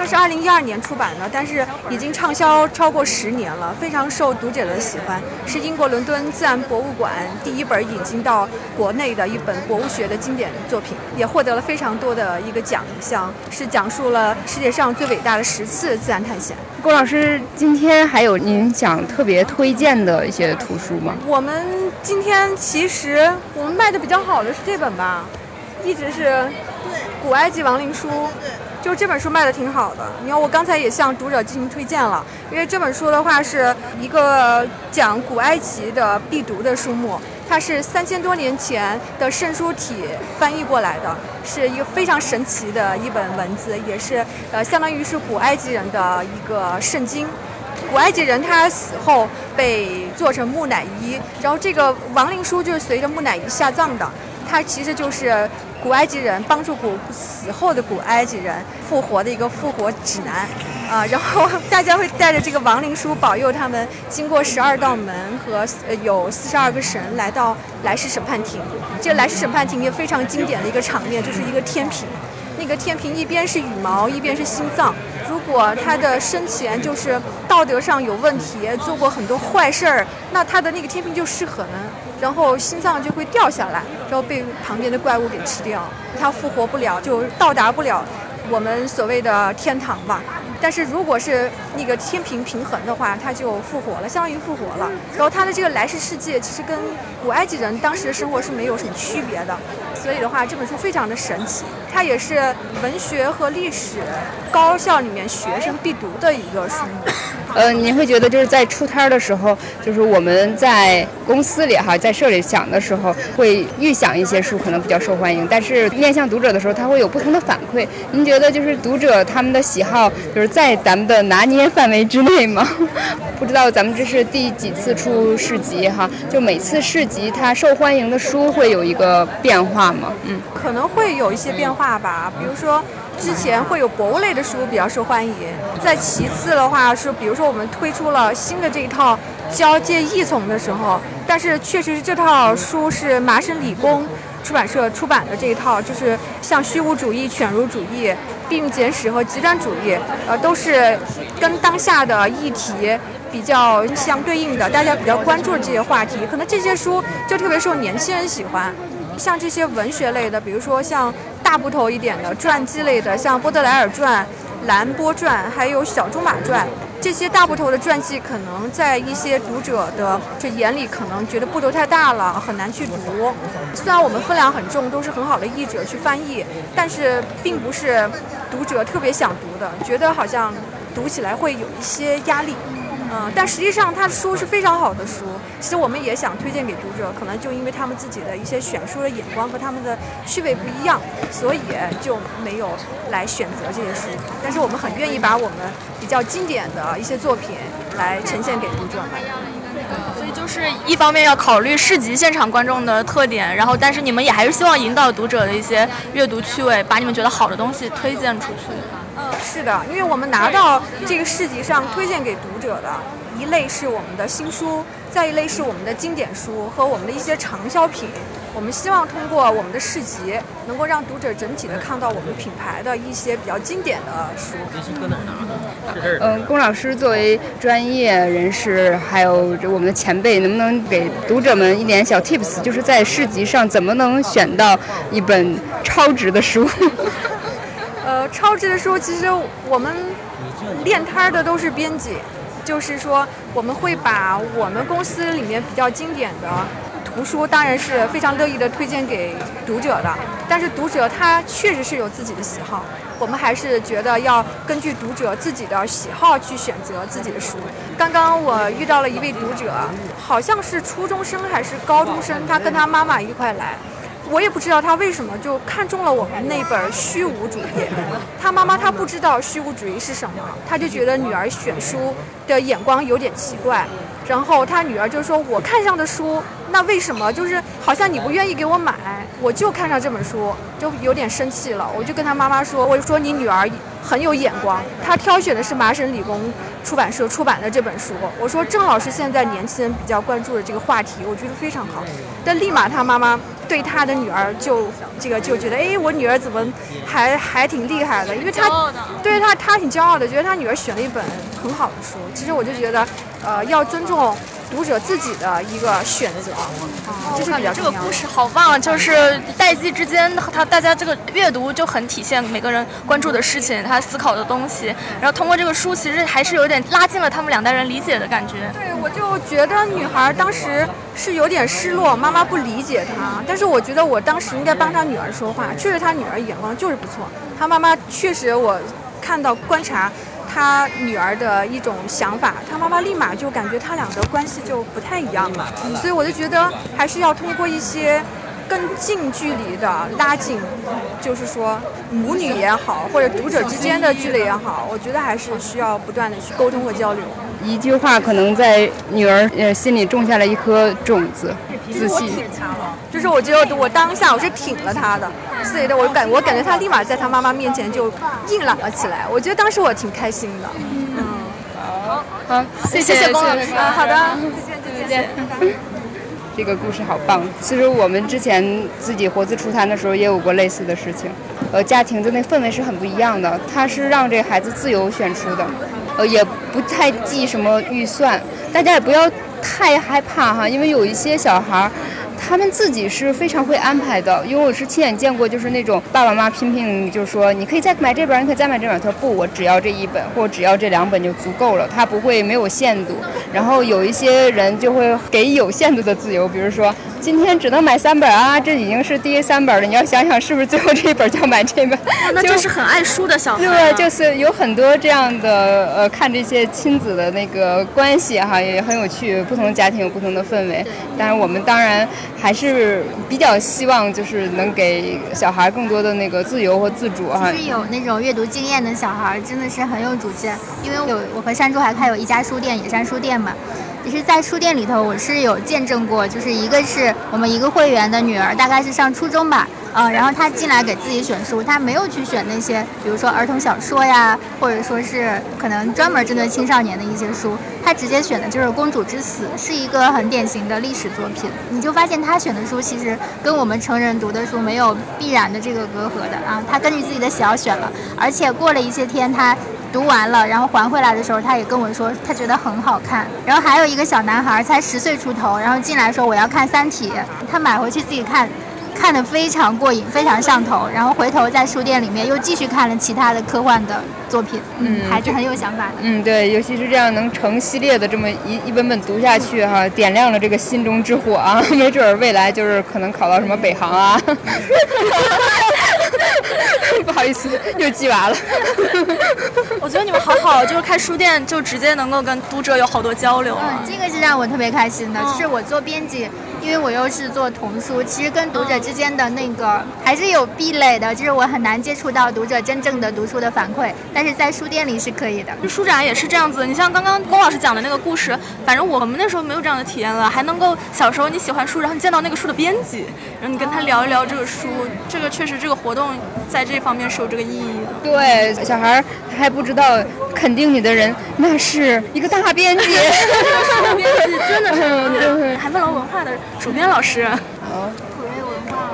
它是二零一二年出版的，但是已经畅销超过十年了，非常受读者的喜欢。是英国伦敦自然博物馆第一本引进到国内的一本博物学的经典作品，也获得了非常多的一个奖项，是讲述了世界上最伟大的十次自然探险。郭老师，今天还有您想特别推荐的一些图书吗？我们今天其实我们卖的比较好的是这本吧，一直是古埃及亡灵书。就这本书卖的挺好的，你看我刚才也向读者进行推荐了，因为这本书的话是一个讲古埃及的必读的书目，它是三千多年前的圣书体翻译过来的，是一个非常神奇的一本文字，也是呃相当于是古埃及人的一个圣经。古埃及人他死后被做成木乃伊，然后这个亡灵书就是随着木乃伊下葬的，它其实就是。古埃及人帮助古死后的古埃及人复活的一个复活指南，啊，然后大家会带着这个亡灵书保佑他们经过十二道门和有四十二个神来到来世审判庭。这来世审判庭也非常经典的一个场面，就是一个天平，那个天平一边是羽毛，一边是心脏。如果他的生前就是道德上有问题，做过很多坏事儿，那他的那个天平就失衡。然后心脏就会掉下来，然后被旁边的怪物给吃掉，他复活不了，就到达不了我们所谓的天堂吧。但是如果是那个天平平衡的话，他就复活了，相当于复活了。然后他的这个来世世界其实跟古埃及人当时的生活是没有什么区别的，所以的话这本书非常的神奇，它也是文学和历史高校里面学生必读的一个书目。呃，您会觉得就是在出摊儿的时候，就是我们在公司里哈，在社里想的时候，会预想一些书可能比较受欢迎，但是面向读者的时候，他会有不同的反馈。您觉得就是读者他们的喜好，就是在咱们的拿捏范围之内吗？不知道咱们这是第几次出市集哈？就每次市集它受欢迎的书会有一个变化吗？嗯，可能会有一些变化吧，比如说。之前会有博物类的书比较受欢迎。再其次的话是，比如说我们推出了新的这一套交界异丛的时候，但是确实是这套书是麻省理工出版社出版的这一套，就是像虚无主义、犬儒主义、避孕简史和极端主义，呃，都是跟当下的议题比较相对应的，大家比较关注的这些话题，可能这些书就特别受年轻人喜欢。像这些文学类的，比如说像大部头一点的传记类的，像波德莱尔传、兰波传，还有小仲马传，这些大部头的传记，可能在一些读者的这眼里，可能觉得部头太大了，很难去读。虽然我们分量很重，都是很好的译者去翻译，但是并不是读者特别想读的，觉得好像读起来会有一些压力。嗯，但实际上他的书是非常好的书。其实我们也想推荐给读者，可能就因为他们自己的一些选书的眼光和他们的趣味不一样，所以就没有来选择这些书。但是我们很愿意把我们比较经典的一些作品来呈现给读者们。所以就是一方面要考虑市集现场观众的特点，然后但是你们也还是希望引导读者的一些阅读趣味，把你们觉得好的东西推荐出去。嗯，是的，因为我们拿到这个市集上推荐给读者的一类是我们的新书，再一类是我们的经典书和我们的一些畅销品。我们希望通过我们的市集，能够让读者整体的看到我们品牌的一些比较经典的书。嗯，龚老师作为专业人士，还有我们的前辈，能不能给读者们一点小 tips，就是在市集上怎么能选到一本超值的书？超值的书，其实我们练摊儿的都是编辑，就是说我们会把我们公司里面比较经典的图书，当然是非常乐意的推荐给读者的。但是读者他确实是有自己的喜好，我们还是觉得要根据读者自己的喜好去选择自己的书。刚刚我遇到了一位读者，好像是初中生还是高中生，他跟他妈妈一块来。我也不知道他为什么就看中了我们那本《虚无主义》。他妈妈他不知道虚无主义是什么，他就觉得女儿选书的眼光有点奇怪。然后他女儿就说：“我看上的书，那为什么就是好像你不愿意给我买？我就看上这本书，就有点生气了。”我就跟他妈妈说：“我就说你女儿很有眼光，她挑选的是麻省理工出版社出版的这本书。我说正好是现在年轻人比较关注的这个话题，我觉得非常好。”但立马他妈妈。对他的女儿就这个就觉得，哎，我女儿怎么还还挺厉害的？因为他对他他挺骄傲的，觉得他女儿选了一本很好的书。其实我就觉得，呃，要尊重读者自己的一个选择，这是比较这个故事好棒，就是代际之间，他大家这个阅读就很体现每个人关注的事情，他思考的东西。然后通过这个书，其实还是有点拉近了他们两代人理解的感觉。对，我就觉得女孩当时是有点失落，妈妈不理解她，但是我觉得我当时应该帮她女儿说话。确实，她女儿眼光就是不错，她妈妈确实我看到观察。他女儿的一种想法，他妈妈立马就感觉他俩的关系就不太一样了，所以我就觉得还是要通过一些更近距离的拉近，就是说母女也好，或者读者之间的距离也好，我觉得还是需要不断的去沟通和交流。一句话可能在女儿呃心里种下了一颗种子，自信。就是我觉得我当下我是挺了她的，所以的我感我感觉她立马在她妈妈面前就硬朗了起来。我觉得当时我挺开心的。嗯，好，好，谢谢谢龚老师。啊，好的，再见，再见。这个故事好棒。其实我们之前自己活字出摊的时候也有过类似的事情，呃，家庭的那氛围是很不一样的。他是让这孩子自由选出的，呃，也不太计什么预算。大家也不要太害怕哈，因为有一些小孩儿。他们自己是非常会安排的，因为我是亲眼见过，就是那种爸爸妈妈拼命，就是说你可以再买这本，你可以再买这本。他说不，我只要这一本，或只要这两本就足够了。他不会没有限度。然后有一些人就会给有限度的自由，比如说今天只能买三本啊，这已经是第三本了。你要想想是不是最后这一本就要买这本？那就是很爱书的小孩。对，就是有很多这样的呃，看这些亲子的那个关系哈，也很有趣。不同的家庭有不同的氛围，但是我们当然。还是比较希望，就是能给小孩更多的那个自由和自主哈。就是有那种阅读经验的小孩，真的是很有主见。因为有我和山竹还开有一家书店，野山书店嘛。就是在书店里头，我是有见证过，就是一个是我们一个会员的女儿，大概是上初中吧，嗯，然后她进来给自己选书，她没有去选那些，比如说儿童小说呀，或者说是可能专门针对青少年的一些书，她直接选的就是《公主之死》，是一个很典型的历史作品。你就发现她选的书其实跟我们成人读的书没有必然的这个隔阂的啊，她根据自己的喜好选了，而且过了一些天，她。读完了，然后还回来的时候，他也跟我说，他觉得很好看。然后还有一个小男孩，才十岁出头，然后进来说我要看《三体》，他买回去自己看，看得非常过瘾，非常上头。然后回头在书店里面又继续看了其他的科幻的作品，嗯，还是很有想法的。嗯，对，尤其是这样能成系列的这么一一本本读下去哈，点亮了这个心中之火啊，没准儿未来就是可能考到什么北航啊。不好意思，又记完了。我觉得你们好好，就是开书店就直接能够跟读者有好多交流。嗯，这个是让我特别开心的，就是我做编辑。因为我又是做童书，其实跟读者之间的那个还是有壁垒的，就是我很难接触到读者真正的读书的反馈，但是在书店里是可以的。书展也是这样子，你像刚刚龚老师讲的那个故事，反正我们那时候没有这样的体验了，还能够小时候你喜欢书，然后你见到那个书的编辑，然后你跟他聊一聊这个书，这个确实这个活动在这方面是有这个意义的。对，小孩还不知道肯定你的人，那是一个大编辑，大编辑真的是还问了文化的。主编老师，啊，普瑞文化，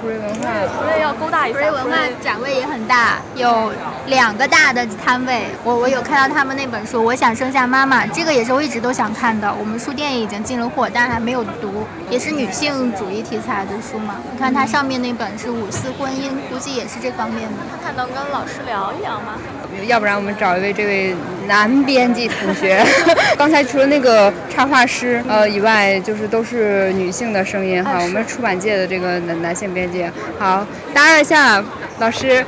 普瑞文化，普瑞要勾搭一下。普瑞文化展位也很大，有两个大的摊位。我我有看到他们那本书《我想生下妈妈》，这个也是我一直都想看的。我们书店已经进了货，但还没有读，也是女性主义题材的书嘛。你看它上面那本是五四婚姻，估计也是这方面的。看看能跟老师聊一聊吗？要不然我们找一位这位男编辑同学。刚才除了那个插画师呃以外，就是都是女性的声音哈。我们出版界的这个男男性编辑，好，打扰一下。老师。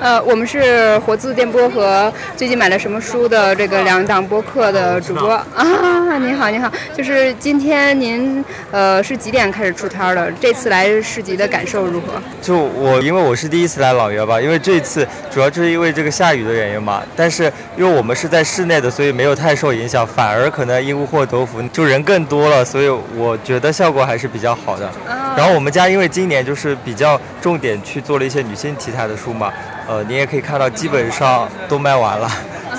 呃，我们是活字电波和最近买了什么书的这个两档播客的主播啊。您好，您好，就是今天您呃是几点开始出摊的？这次来市集的感受如何？就我因为我是第一次来老约吧，因为这次主要就是因为这个下雨的原因嘛。但是因为我们是在室内的，所以没有太受影响，反而可能因祸得福，就人更多了，所以我觉得效果还是比较好的。然后我们家因为今年就是比较重点去做了一些女性题材的书嘛，呃，你也可以看到基本上都卖完了，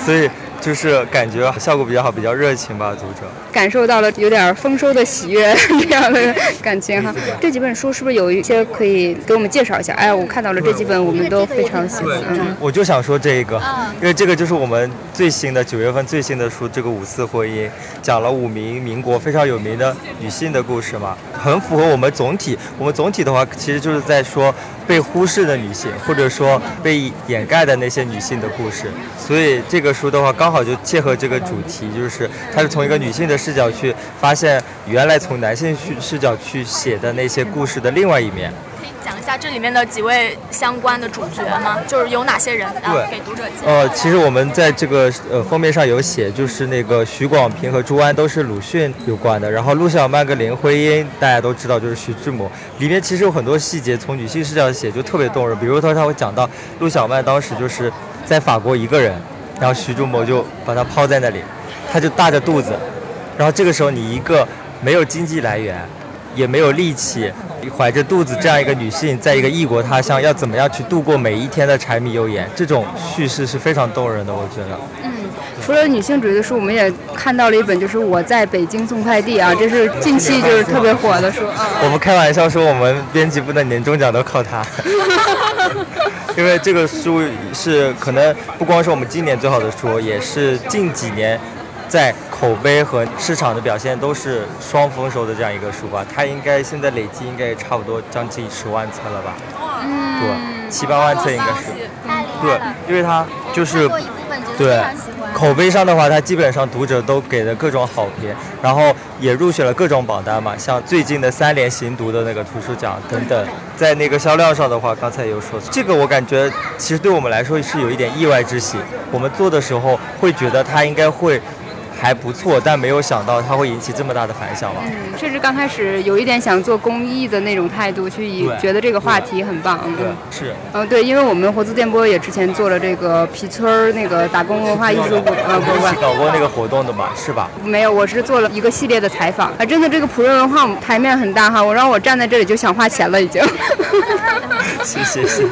所以。就是感觉效果比较好，比较热情吧，读者感受到了有点丰收的喜悦 这样的感情哈。这几本书是不是有一些可以给我们介绍一下？哎，我看到了这几本，我们都非常喜欢。我就想说这一个，因为这个就是我们最新的九月份最新的书，这个五四婚姻讲了五名民国非常有名的女性的故事嘛，很符合我们总体。我们总体的话，其实就是在说被忽视的女性，或者说被掩盖的那些女性的故事。所以这个书的话，刚好。就切合这个主题，就是它是从一个女性的视角去发现原来从男性视视角去写的那些故事的另外一面。讲一下这里面的几位相关的主角吗？就是有哪些人？对，给读者介绍。呃，其实我们在这个呃封面上有写，就是那个徐广平和朱安都是鲁迅有关的。然后陆小曼跟林徽因大家都知道，就是徐志摩。里面其实有很多细节从女性视角写就特别动人，比如说他会讲到陆小曼当时就是在法国一个人。然后徐志摩就把她抛在那里，她就大着肚子，然后这个时候你一个没有经济来源，也没有力气，怀着肚子这样一个女性，在一个异国他乡要怎么样去度过每一天的柴米油盐？这种叙事是非常动人的，我觉得。嗯，除了女性主义的书，我们也看到了一本，就是《我在北京送快递》啊，这是近期就是特别火的书啊。我们开玩笑说，我们编辑部的年终奖都靠它。因为这个书是可能不光是我们今年最好的书，也是近几年在口碑和市场的表现都是双丰收的这样一个书吧。它应该现在累计应该也差不多将近十万册了吧？对，七八万册应该是。对，因为它就是对。口碑上的话，它基本上读者都给了各种好评，然后也入选了各种榜单嘛，像最近的三联行读的那个图书奖等等。在那个销量上的话，刚才有说，这个我感觉其实对我们来说是有一点意外之喜。我们做的时候会觉得它应该会还不错，但没有想到它会引起这么大的反响吧。嗯，甚至刚开始有一点想做公益的那种态度，去以觉得这个话题很棒。对嗯，是。嗯，对，因为我们活字电波也之前做了这个皮村儿那个打工文化艺术博呃博物。搞过那个活动的嘛，是吧？没有，我是做了一个系列的采访啊，真的这个普瑞文化台面很大哈，我让我站在这里就想花钱了已经。谢谢谢。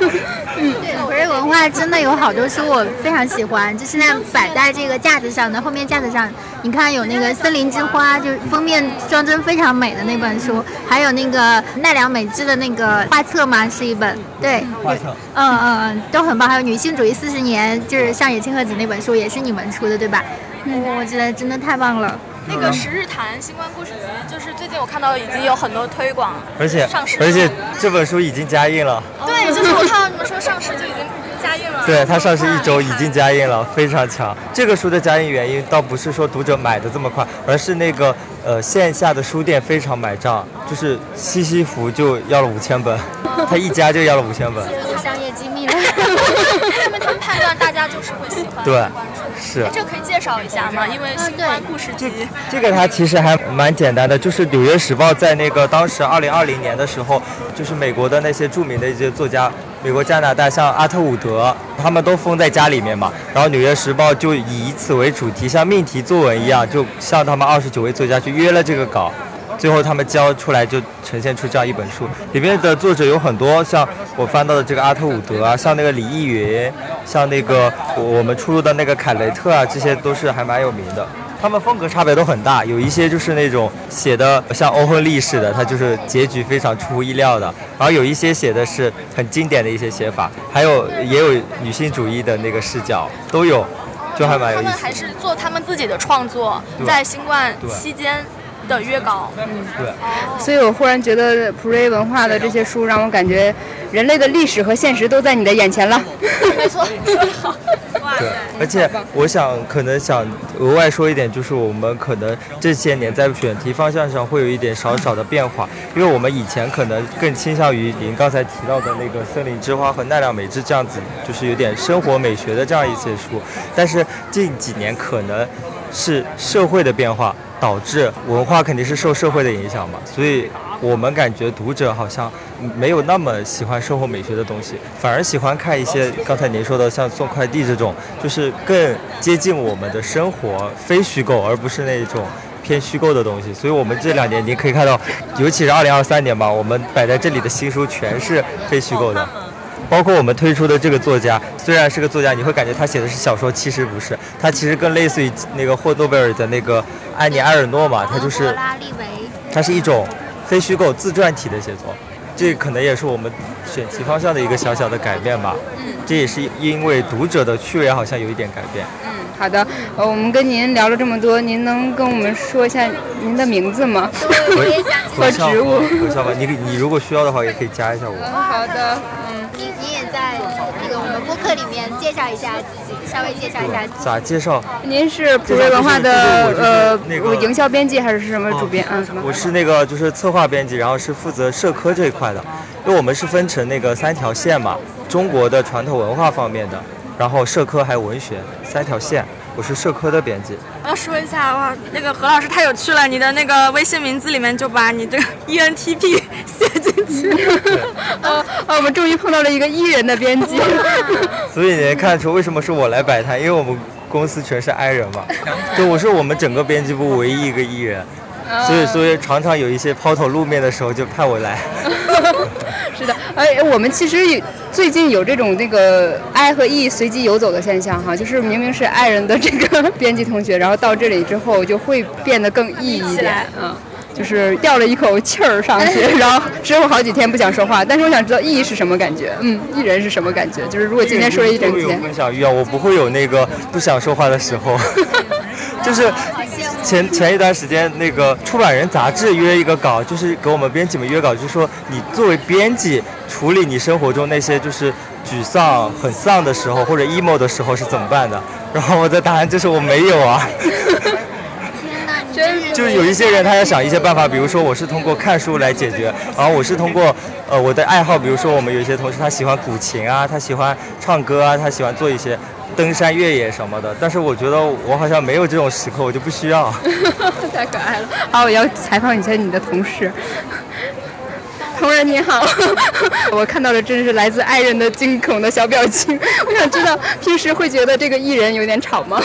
嗯，对，普瑞文化真的有好多书我非常喜欢，就现在摆在这个架子上的，后面架子上，你看有那个《森林之花》，就是封面装帧非常美的那本书，还有那个奈良美智的那个画册嘛，是一本，对，画册嗯嗯嗯，都很棒。还有《女性主义四十年》，就是上野千鹤子那本书，也是你们出的，对吧？嗯，我觉得真的太棒了。那个十日谈新冠故事集，就是最近我看到已经有很多推广，而且上市，而且这本书已经加印了。对，就是我看到你们说上市就已经加印了。对，它上市一周已经加印了，非常强。这个书的加印原因倒不是说读者买的这么快，而是那个呃线下的书店非常买账，就是西西弗就要了五千本，他一家就要了五千本。商业机密了。因为他们判断大家就是会喜欢。对，是。这个可以介绍一下吗？因为新冠故事集。这个它其实还蛮简单的，就是《纽约时报》在那个当时二零二零年的时候，就是美国的那些著名的一些作家，美国、加拿大像阿特伍德，他们都封在家里面嘛。然后《纽约时报》就以此为主题，像命题作文一样，就向他们二十九位作家去约了这个稿。最后他们交出来就呈现出这样一本书，里面的作者有很多，像我翻到的这个阿特伍德啊，像那个李易云，像那个我我们出入的那个凯雷特啊，这些都是还蛮有名的。他们风格差别都很大，有一些就是那种写的像欧亨利似的，他就是结局非常出乎意料的；然后有一些写的是很经典的一些写法，还有也有女性主义的那个视角，都有，就还蛮有意思。他们还是做他们自己的创作，在新冠期间的约稿。嗯，对。所以我忽然觉得普瑞文化的这些书让我感觉，人类的历史和现实都在你的眼前了。没错，说得好。对，而且我想可能想额外说一点，就是我们可能这些年在选题方向上会有一点少少的变化，因为我们以前可能更倾向于您刚才提到的那个《森林之花》和《奈良美智》这样子，就是有点生活美学的这样一些书，但是近几年可能是社会的变化导致文化肯定是受社会的影响嘛，所以我们感觉读者好像没有那么喜欢生活美学的东西，反而喜欢看一些刚才您说的像送快递这种，就是更接近我们的生活，非虚构，而不是那种偏虚构的东西。所以我们这两年您可以看到，尤其是二零二三年吧，我们摆在这里的新书全是非虚构的。包括我们推出的这个作家，虽然是个作家，你会感觉他写的是小说，其实不是，他其实更类似于那个霍诺贝尔的那个安妮埃尔诺嘛，他就是拉利维。它是一种非虚构自传体的写作，这可能也是我们选题方向的一个小小的改变吧。嗯，这也是因为读者的趣味好像有一点改变。嗯，好的，呃，我们跟您聊了这么多，您能跟我们说一下您的名字吗？和植物。何笑吧，你你如果需要的话，也可以加一下我。好的，嗯，你你也在那个我们播客里面介绍一下自己，稍微介绍一下自己。咋介绍？您是普瑞文化的呃那个营销编辑还是什么主编啊？什么？我是那个就是策划编辑，然后是负责社科这一块的，因为我们是分成那个三条线嘛，中国的传统文化方面的，然后社科还有文学三条线，我是社科的编辑。我要说一下哇，那个何老师太有趣了，你的那个微信名字里面就把你这个 ENTP 写进去。哦哦，我们终于碰到了一个艺人的编辑。所以你能看出为什么是我来摆摊，因为我们公司全是 I 人嘛，对我是我们整个编辑部唯一一个艺人，所以所以常常有一些抛头露面的时候就派我来。是的，哎，我们其实最近有这种这个 I 和 E 随机游走的现象哈，就是明明是爱人的这个编辑同学，然后到这里之后就会变得更 E 一点啊。就是吊了一口气儿上去，然后之后好几天不想说话。但是我想知道 E 是什么感觉，嗯艺人是什么感觉？就是如果今天说了一整天，分享欲啊，我不会有那个不想说话的时候。就是前前一段时间，那个出版人杂志约一个稿，就是给我们编辑们约稿，就说你作为编辑处理你生活中那些就是沮丧、很丧的时候或者 emo 的时候是怎么办的？然后我的答案就是我没有啊。就是有一些人他要想一些办法，比如说我是通过看书来解决，然后我是通过呃我的爱好，比如说我们有一些同事他喜欢古琴啊，他喜欢唱歌啊，他喜欢做一些登山越野什么的，但是我觉得我好像没有这种时刻，我就不需要。太可爱了。好，我要采访一下你的同事。同仁你好，我看到的真是来自爱人的惊恐的小表情。我想知道，平时会觉得这个艺人有点吵吗？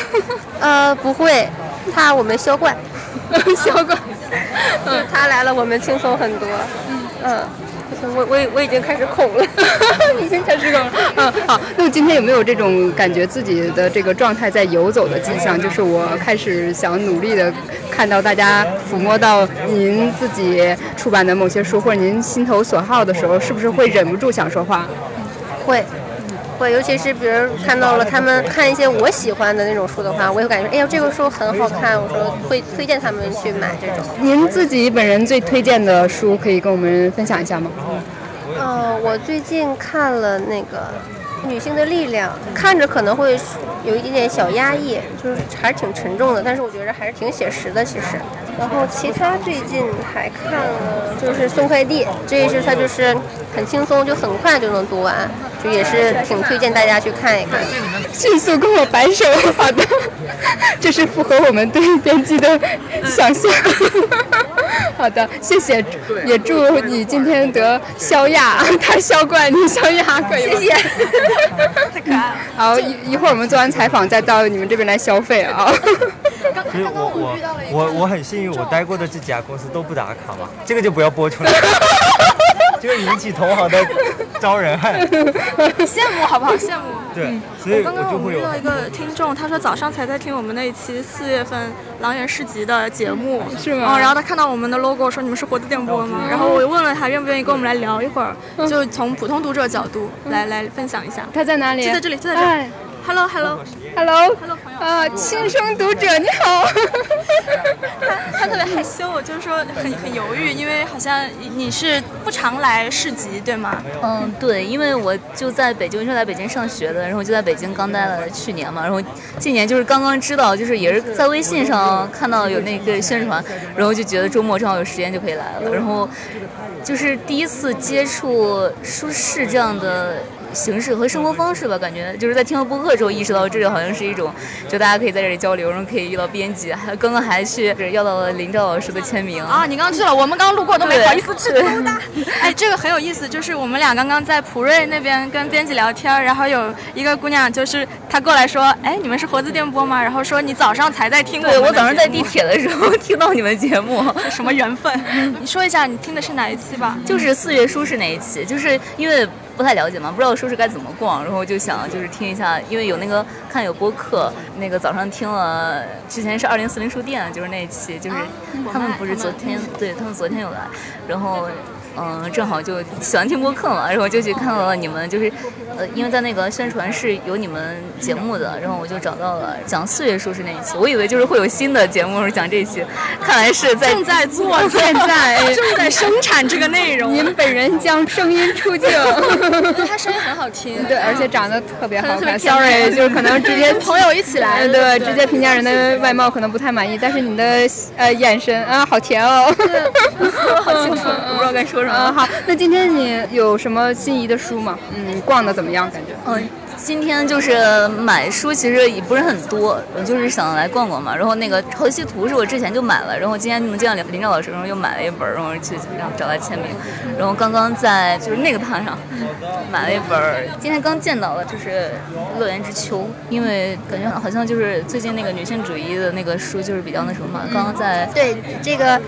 呃，不会，怕我们销冠。销冠。嗯，他来了，我们轻松很多。嗯嗯，我我我已经开始恐了，已经开始恐了。嗯，好，那么今天有没有这种感觉自己的这个状态在游走的迹象？就是我开始想努力的看到大家抚摸到您自己出版的某些书，或者您心头所好的时候，是不是会忍不住想说话？会。会，尤其是比如看到了他们看一些我喜欢的那种书的话，我也感觉，哎呀，这个书很好看，我说会推荐他们去买这种。您自己本人最推荐的书，可以跟我们分享一下吗？呃，我最近看了那个《女性的力量》，看着可能会有一点点小压抑，就是还是挺沉重的，但是我觉得还是挺写实的，其实。然后其他最近还看了，就是送快递，这也是它就是很轻松，就很快就能读完，就也是挺推荐大家去看一看。迅速跟我摆手，好的，这是符合我们对编辑的想象。好的，谢谢，也祝你今天得肖亚，他肖冠，你肖亚，可以谢谢。太可爱了。好，一一会儿我们做完采访再到你们这边来消费啊。刚刚我我我我很幸运，我待过的这几家公司都不打卡嘛，这个就不要播出来，就会引起同行的招人恨。羡慕好不好？羡慕。对，所以刚刚我们遇到一个听众，他说早上才在听我们那一期四月份狼人市集的节目，是吗嗯，然后他看到我们的 logo，说你们是活字电波吗？然后我又问了他愿不愿意跟我们来聊一会儿，就从普通读者角度来来分享一下。他在哪里？就在这里，就在这。Hello Hello Hello，Hello 朋友啊，亲生读者你好。他特别害羞，就是说很很犹豫，因为好像你是不常来市集，对吗？嗯，对，因为我就在北京，是在北京上学的，然后就在北京刚待了去年嘛，然后今年就是刚刚知道，就是也是在微信上看到有那个宣传，然后就觉得周末正好有时间就可以来了，然后就是第一次接触书市这样的。形式和生活方式吧，感觉就是在听了播客之后意识到，这个好像是一种，就大家可以在这里交流，然后可以遇到编辑，还刚刚还去要到了林兆老师的签名啊！你刚去了，我们刚路过都没对好意思去。哎，这个很有意思，就是我们俩刚刚在普瑞那边跟编辑聊天，然后有一个姑娘，就是她过来说，哎，你们是活字电波吗？然后说你早上才在听我对我早上在地铁的时候听到你们节目，什么缘分？你说一下你听的是哪一期吧？就是四月书是哪一期，就是因为不太了解嘛，不知道说是该怎么逛，然后就想就是听一下，因为有那个看有播客，那个早上听了，之前是二零四零书店，就是那一期，就是他们不是昨天，对他们昨天有来，然后。嗯，正好就喜欢听播客嘛，然后就去看到了你们，就是，呃，因为在那个宣传是有你们节目的，然后我就找到了讲四月书是那一期，我以为就是会有新的节目是讲这一期，看来是在正在做，现在正在生产这个内容。您本人将声音出镜，他声音很好听，对，而且长得特别好看。Sorry，就是可能直接 朋友一起来嗯对，直接评价人的外貌可能不太满意，但是你的呃眼神啊，好甜哦，好清楚，我不知道该说什么。嗯，好，那今天你有什么心仪的书吗？嗯，逛的怎么样？感觉？嗯，今天就是买书，其实也不是很多，我就是想来逛逛嘛。然后那个《潮汐图》是我之前就买了，然后今天能见到林林兆老师，然后又买了一本，然后去然后找他签名。然后刚刚在就是那个摊上买了一本，今天刚见到了，就是《乐园之秋》，因为感觉好像就是最近那个女性主义的那个书就是比较那什么嘛。刚刚在对这个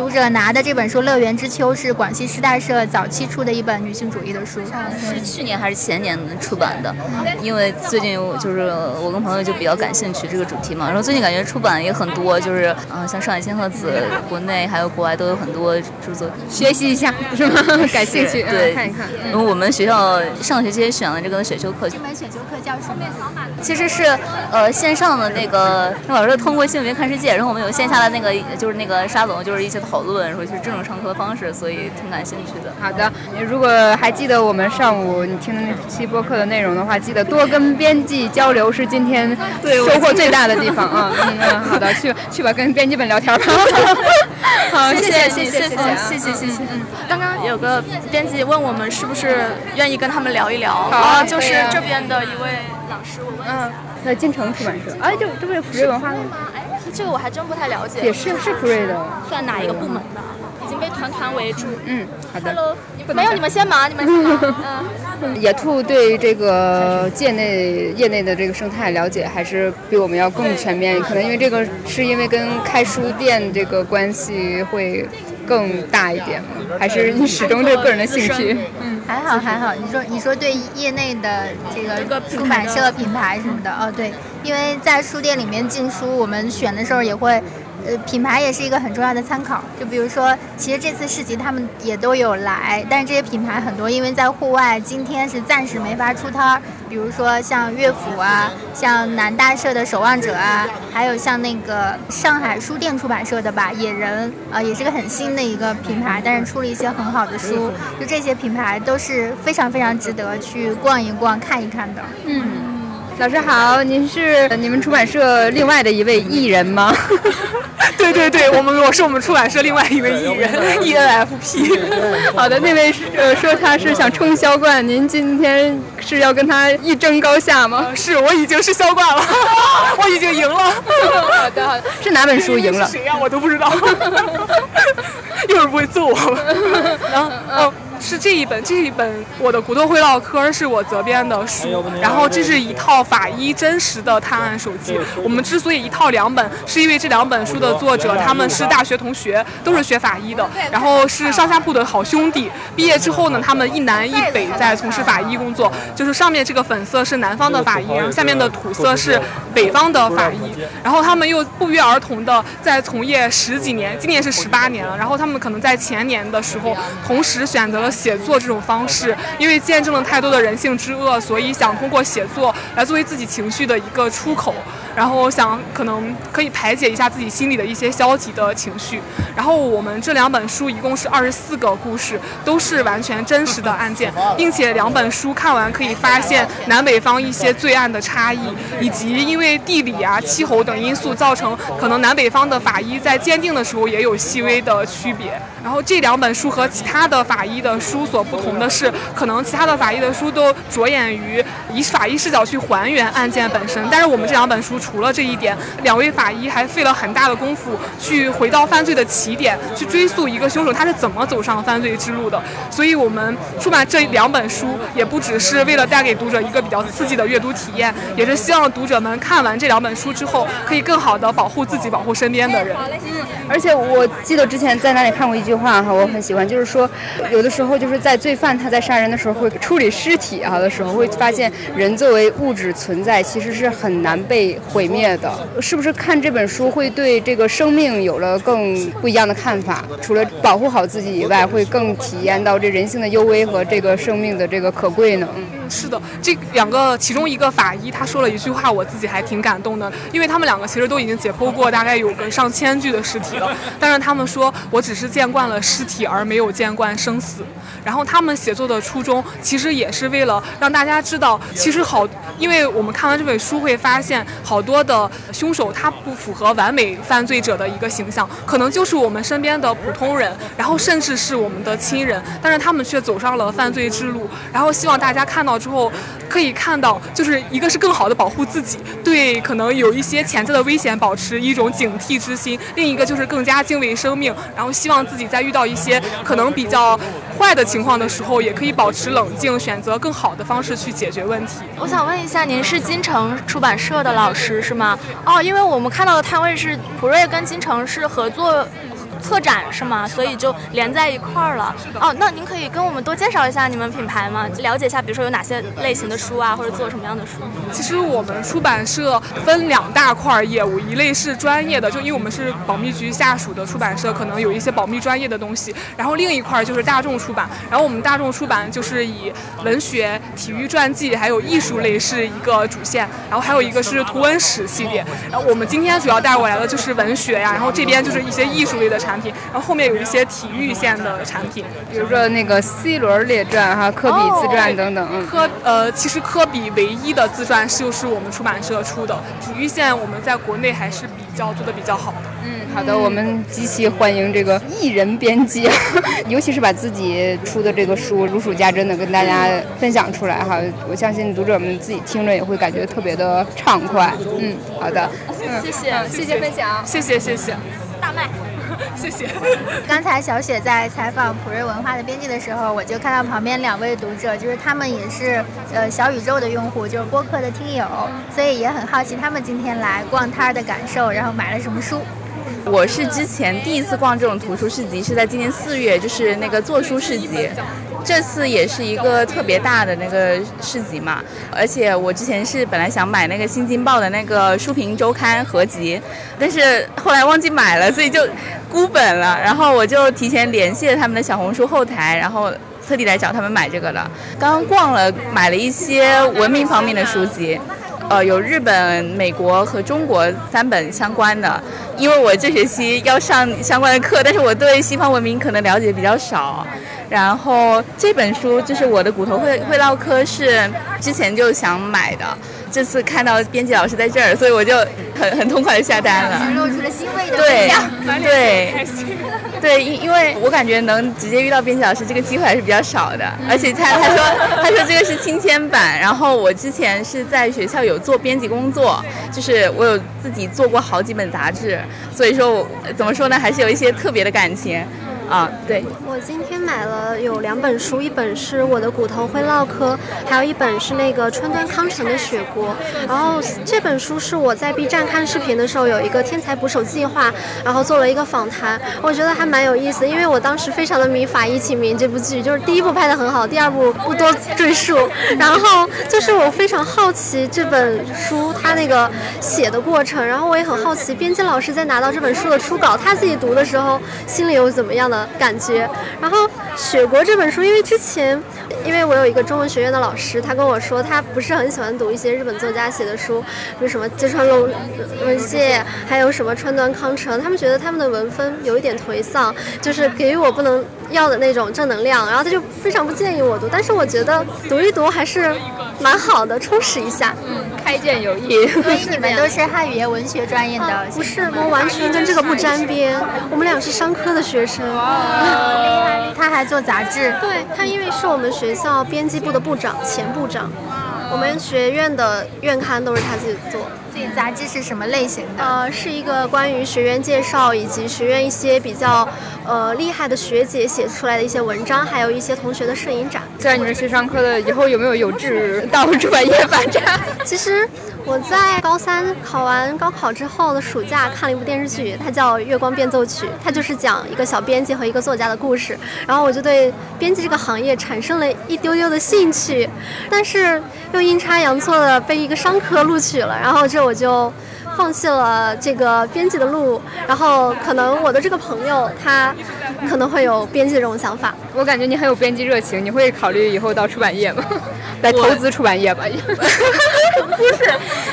读者拿的这本书《乐园之秋》是广西师大社早期出的一本女性主义的书。是去年还是前年出版的，因为最近就是我跟朋友就比较感兴趣这个主题嘛，然后最近感觉出版也很多，就是嗯、呃像上海千鹤子，国内还有国外都有很多著作，学习一下是吗？感兴趣，嗯对，看一看。然后我们学校上学期也选了这个选修课，这门选修课叫什么？其实是呃线上的那个那老师通过新闻看世界，然后我们有线下的那个就是那个沙龙，就是一些讨论，然后就是这种上课的方式，所以挺感兴趣的。好的，你如果还记得我们上午你听的那期播客的内容的话，记得多跟编辑交流是今天收获最大的地方啊。嗯 嗯，好的，去去吧，跟编辑们聊天吧。好，谢谢谢谢谢谢谢谢谢谢。嗯，刚刚有个编辑问我们是不是愿意跟他们聊一聊，啊就是这边的一位老师，我问一下。在金城出版社，哎，这这不是普瑞文化吗？哎，这个我还真不太了解。也是是 Pre 的。算哪一个部门的？已经被团团围住。嗯，好的。Hello，没有，你们先忙，你们先忙。嗯。野兔对这个界内业内的这个生态了解还是比我们要更全面，可能因为这个是因为跟开书店这个关系会更大一点吗？还是你始终对个人的兴趣？嗯，还好还好。你说你说对业内的这个出版社品牌什么的，哦对，因为在书店里面进书，我们选的时候也会。品牌也是一个很重要的参考。就比如说，其实这次市集他们也都有来，但是这些品牌很多因为在户外，今天是暂时没法出摊儿。比如说像乐府啊，像南大社的守望者啊，还有像那个上海书店出版社的吧，野人啊、也是个很新的一个品牌，但是出了一些很好的书。就这些品牌都是非常非常值得去逛一逛、看一看的。嗯。老师好，您是你们出版社另外的一位艺人吗？对对对，我们我是我们出版社另外一位艺人，ENFP。好的，那位呃说他是想冲销冠，您今天是要跟他一争高下吗？是我已经是销冠了，我已经赢了。好的好的，是哪本书赢了？谁呀、啊？我都不知道。一会儿不会揍我吗？然后哦。是这一本，这一本我的骨头会唠嗑是我责编的书，然后这是一套法医真实的探案手记。我们之所以一套两本，是因为这两本书的作者他们是大学同学，都是学法医的，然后是上下铺的好兄弟。毕业之后呢，他们一南一北在从事法医工作，就是上面这个粉色是南方的法医，然后下面的土色是北方的法医。然后他们又不约而同的在从业十几年，今年是十八年了。然后他们可能在前年的时候，同时选择了。写作这种方式，因为见证了太多的人性之恶，所以想通过写作来作为自己情绪的一个出口，然后想可能可以排解一下自己心里的一些消极的情绪。然后我们这两本书一共是二十四个故事，都是完全真实的案件，并且两本书看完可以发现南北方一些罪案的差异，以及因为地理啊、气候等因素造成可能南北方的法医在鉴定的时候也有细微的区别。然后这两本书和其他的法医的书所不同的是，可能其他的法医的书都着眼于以法医视角去还原案件本身，但是我们这两本书除了这一点，两位法医还费了很大的功夫去回到犯罪的起点，去追溯一个凶手他是怎么走上犯罪之路的。所以我们出版这两本书，也不只是为了带给读者一个比较刺激的阅读体验，也是希望读者们看完这两本书之后，可以更好的保护自己，保护身边的人。嗯，而且我记得之前在哪里看过一句话哈，我很喜欢，就是说有的时候就是在罪犯他在杀人的时候会处理尸体啊的时候，会发现人作为物质存在其实是很难被毁灭的。是不是看这本书会对这个生命有了更不一样的看法？除了保护好自己以外，会更体验到这人性的幽微和这个生命的这个可贵呢？嗯，是的，这两个其中一个法医他说了一句话，我自己还挺感动的，因为他们两个其实都已经解剖过大概有个上千具的尸体了，但是他们说我只是见惯了尸体，而没有见惯生死。然后他们写作的初衷其实也是为了让大家知道，其实好，因为我们看完这本书会发现，好多的凶手他不符合完美犯罪者的一个形象，可能就是我们身边的普通人，然后甚至是我们的亲人，但是他们却走上了犯罪之路。然后希望大家看到之后，可以看到，就是一个是更好的保护自己，对可能有一些潜在的危险保持一种警惕之心；另一个就是更加敬畏生命，然后希望自己在遇到一些可能比较坏的情况的时候，也可以保持冷静，选择更好的方式去解决问题。我想问一下，您是金城出版社的老师是吗？哦，因为我们看到的摊位是普瑞跟金城是合作。策展是吗？所以就连在一块儿了。哦，那您可以跟我们多介绍一下你们品牌吗？了解一下，比如说有哪些类型的书啊，或者做什么样的书？其实我们出版社分两大块儿业务，一类是专业的，就因为我们是保密局下属的出版社，可能有一些保密专业的东西。然后另一块儿就是大众出版，然后我们大众出版就是以文学、体育传记还有艺术类是一个主线，然后还有一个是图文史系列。然后我们今天主要带过来的就是文学呀，然后这边就是一些艺术类的产。产品，然后后面有一些体育线的产品，比如说那个 C 轮列传哈、科比自传等等。嗯科呃，其实科比唯一的自传就是我们出版社出的，体育线我们在国内还是比较做的比较好的。嗯，好的，我们极其欢迎这个艺人编辑，尤其是把自己出的这个书如数家珍的跟大家分享出来哈。我相信读者们自己听着也会感觉特别的畅快。嗯，好的，嗯，谢谢，谢谢分享，谢谢谢谢，大麦。谢谢。刚才小雪在采访普瑞文化的编辑的时候，我就看到旁边两位读者，就是他们也是呃小宇宙的用户，就是播客的听友，所以也很好奇他们今天来逛摊儿的感受，然后买了什么书。我是之前第一次逛这种图书市集，是在今年四月，就是那个做书市集。这次也是一个特别大的那个市集嘛，而且我之前是本来想买那个《新京报》的那个书评周刊合集，但是后来忘记买了，所以就孤本了。然后我就提前联系了他们的小红书后台，然后特地来找他们买这个的。刚刚逛了，买了一些文明方面的书籍。呃，有日本、美国和中国三本相关的，因为我这学期要上相关的课，但是我对西方文明可能了解比较少。然后这本书就是我的骨头会会唠嗑，是之前就想买的，这次看到编辑老师在这儿，所以我就很很痛快的下单了。露出了欣慰的对微笑。对 对，因因为我感觉能直接遇到编辑老师这个机会还是比较少的，而且他他说他说这个是亲签版，然后我之前是在学校有做编辑工作，就是我有自己做过好几本杂志，所以说我怎么说呢，还是有一些特别的感情。啊，对，我今天买了有两本书，一本是我的骨头会唠嗑，还有一本是那个川端康成的雪国。然后这本书是我在 B 站看视频的时候有一个天才捕手计划，然后做了一个访谈，我觉得还蛮有意思，因为我当时非常的迷《法医秦明》这部剧，就是第一部拍的很好，第二部不多赘述。然后就是我非常好奇这本书它那个写的过程，然后我也很好奇编辑老师在拿到这本书的初稿，他自己读的时候心里有怎么样的感觉。然后《雪国》这本书，因为之前因为我有一个中文学院的老师，他跟我说他不是很喜欢读一些日本作家写的书，比如什么芥川龙文介，还有什么川端康成，他们觉得他们的文风有一点颓丧，就是给予我不能要的那种正能量，然后他就非常不建议我读。但是我觉得读一读还是蛮好的，充实一下。嗯，开卷有益。所以你们都是汉语言文学专业的？不是，我完全跟这个不沾边。我们俩是商科的学生。哇厉害！他还做杂志。对他，因为是我们学校编辑部的部长，前部长。我们学院的院刊都是他自己做。自己杂志是什么类型的？呃，是一个关于学院介绍以及学院一些比较呃厉害的学姐写出来的一些文章，还有一些同学的摄影展。在你们学商科的，以后有没有有志到专业发展？其实我在高三考完高考之后的暑假看了一部电视剧，它叫《月光变奏曲》，它就是讲一个小编辑和一个作家的故事。然后我就对编辑这个行业产生了一丢丢的兴趣，但是又阴差阳错的被一个商科录取了，然后这我就。放弃了这个编辑的路，然后可能我的这个朋友他可能会有编辑这种想法。我感觉你很有编辑热情，你会考虑以后到出版业吗？来投资出版业吧？不是，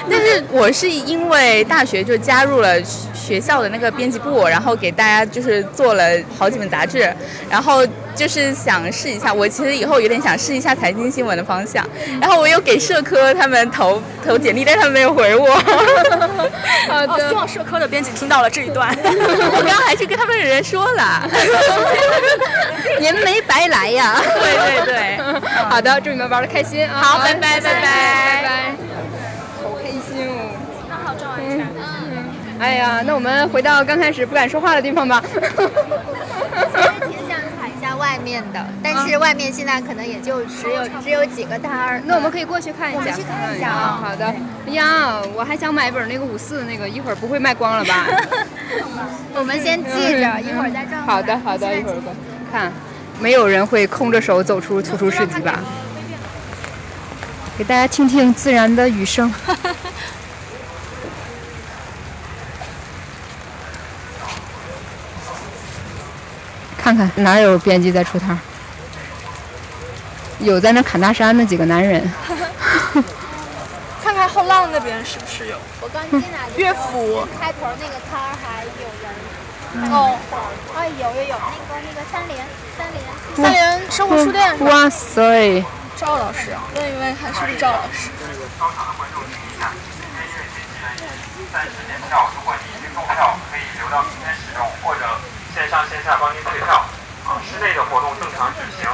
但是我是因为大学就加入了学校的那个编辑部，然后给大家就是做了好几本杂志，然后就是想试一下。我其实以后有点想试一下财经新闻的方向，然后我又给社科他们投投简历，但他们没有回我。好的，希望社科的编辑听到了这一段。我刚刚还去跟他们的人说了，您没白来呀。对对对，好的，祝你们玩的开心啊！好，拜拜拜拜拜拜。好哎呀，那我们回到刚开始不敢说话的地方吧。其实挺想踩一下外面的，但是外面现在可能也就只有只有几个摊儿。那我们可以过去看一下。我们去看一下啊。好的。哎呀，我还想买本那个五四的那个，一会儿不会卖光了吧？我们先记着，一会儿再转。好的好的，一会儿过看。没有人会空着手走出图书市集吧？给大家听听自然的雨声。看看哪有编辑在出摊儿有在那砍大山那几个男人。看看后浪那边是不是有？我刚进来。乐府开头那个摊儿还有人。哦，哎，有有有，那个那个三联，三联，三联生活书店是吧？哇塞！赵老师，问一问看是不是赵老师。三十点票，如果你已经购票，可以留到明天使用，或者线上线下帮您退票。啊，室内的活动正常举行，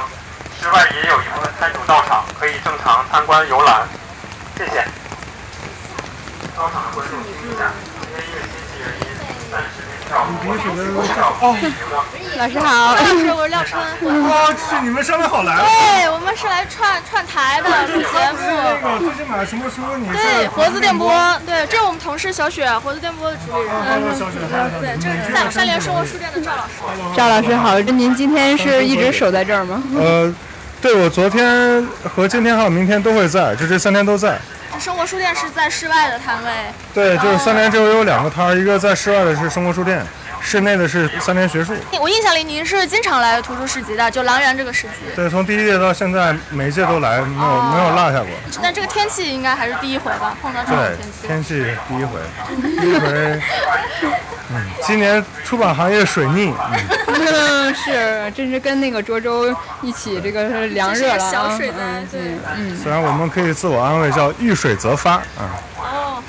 室外也有一部分摊主到场，可以正常参观游览。谢谢。到场的观众听一下，今天因为天气原因，暂时免票。如果你已经购票，可以留到明天。老师好，老师，我是廖春。我，去你们上面好来了。对，我们是来串串台的录节那目。个最近买了什么书？你对，活字电波，对，这是我们同事小雪，活字电波的主理人。小雪对，这是三三联生活书店的赵老师。赵老师好，您今天是一直守在这儿吗？呃，对，我昨天和今天还有明天都会在，就这三天都在。生活书店是在室外的摊位。对，就是三联周围有两个摊儿，一个在室外的是生活书店，室内的是三联学术。我印象里您是经常来图书市集的，就狼园这个市集。对，从第一届到现在，每一届都来，没有没有落下过。那这个天气应该还是第一回吧？碰到这种对天，气。天气第一回，第一回。嗯，今年出版行业水逆，嗯，是，真是跟那个涿州一起这个是凉热了啊。小水灾嗯对嗯。虽然我们可以自我安慰叫遇水则发啊，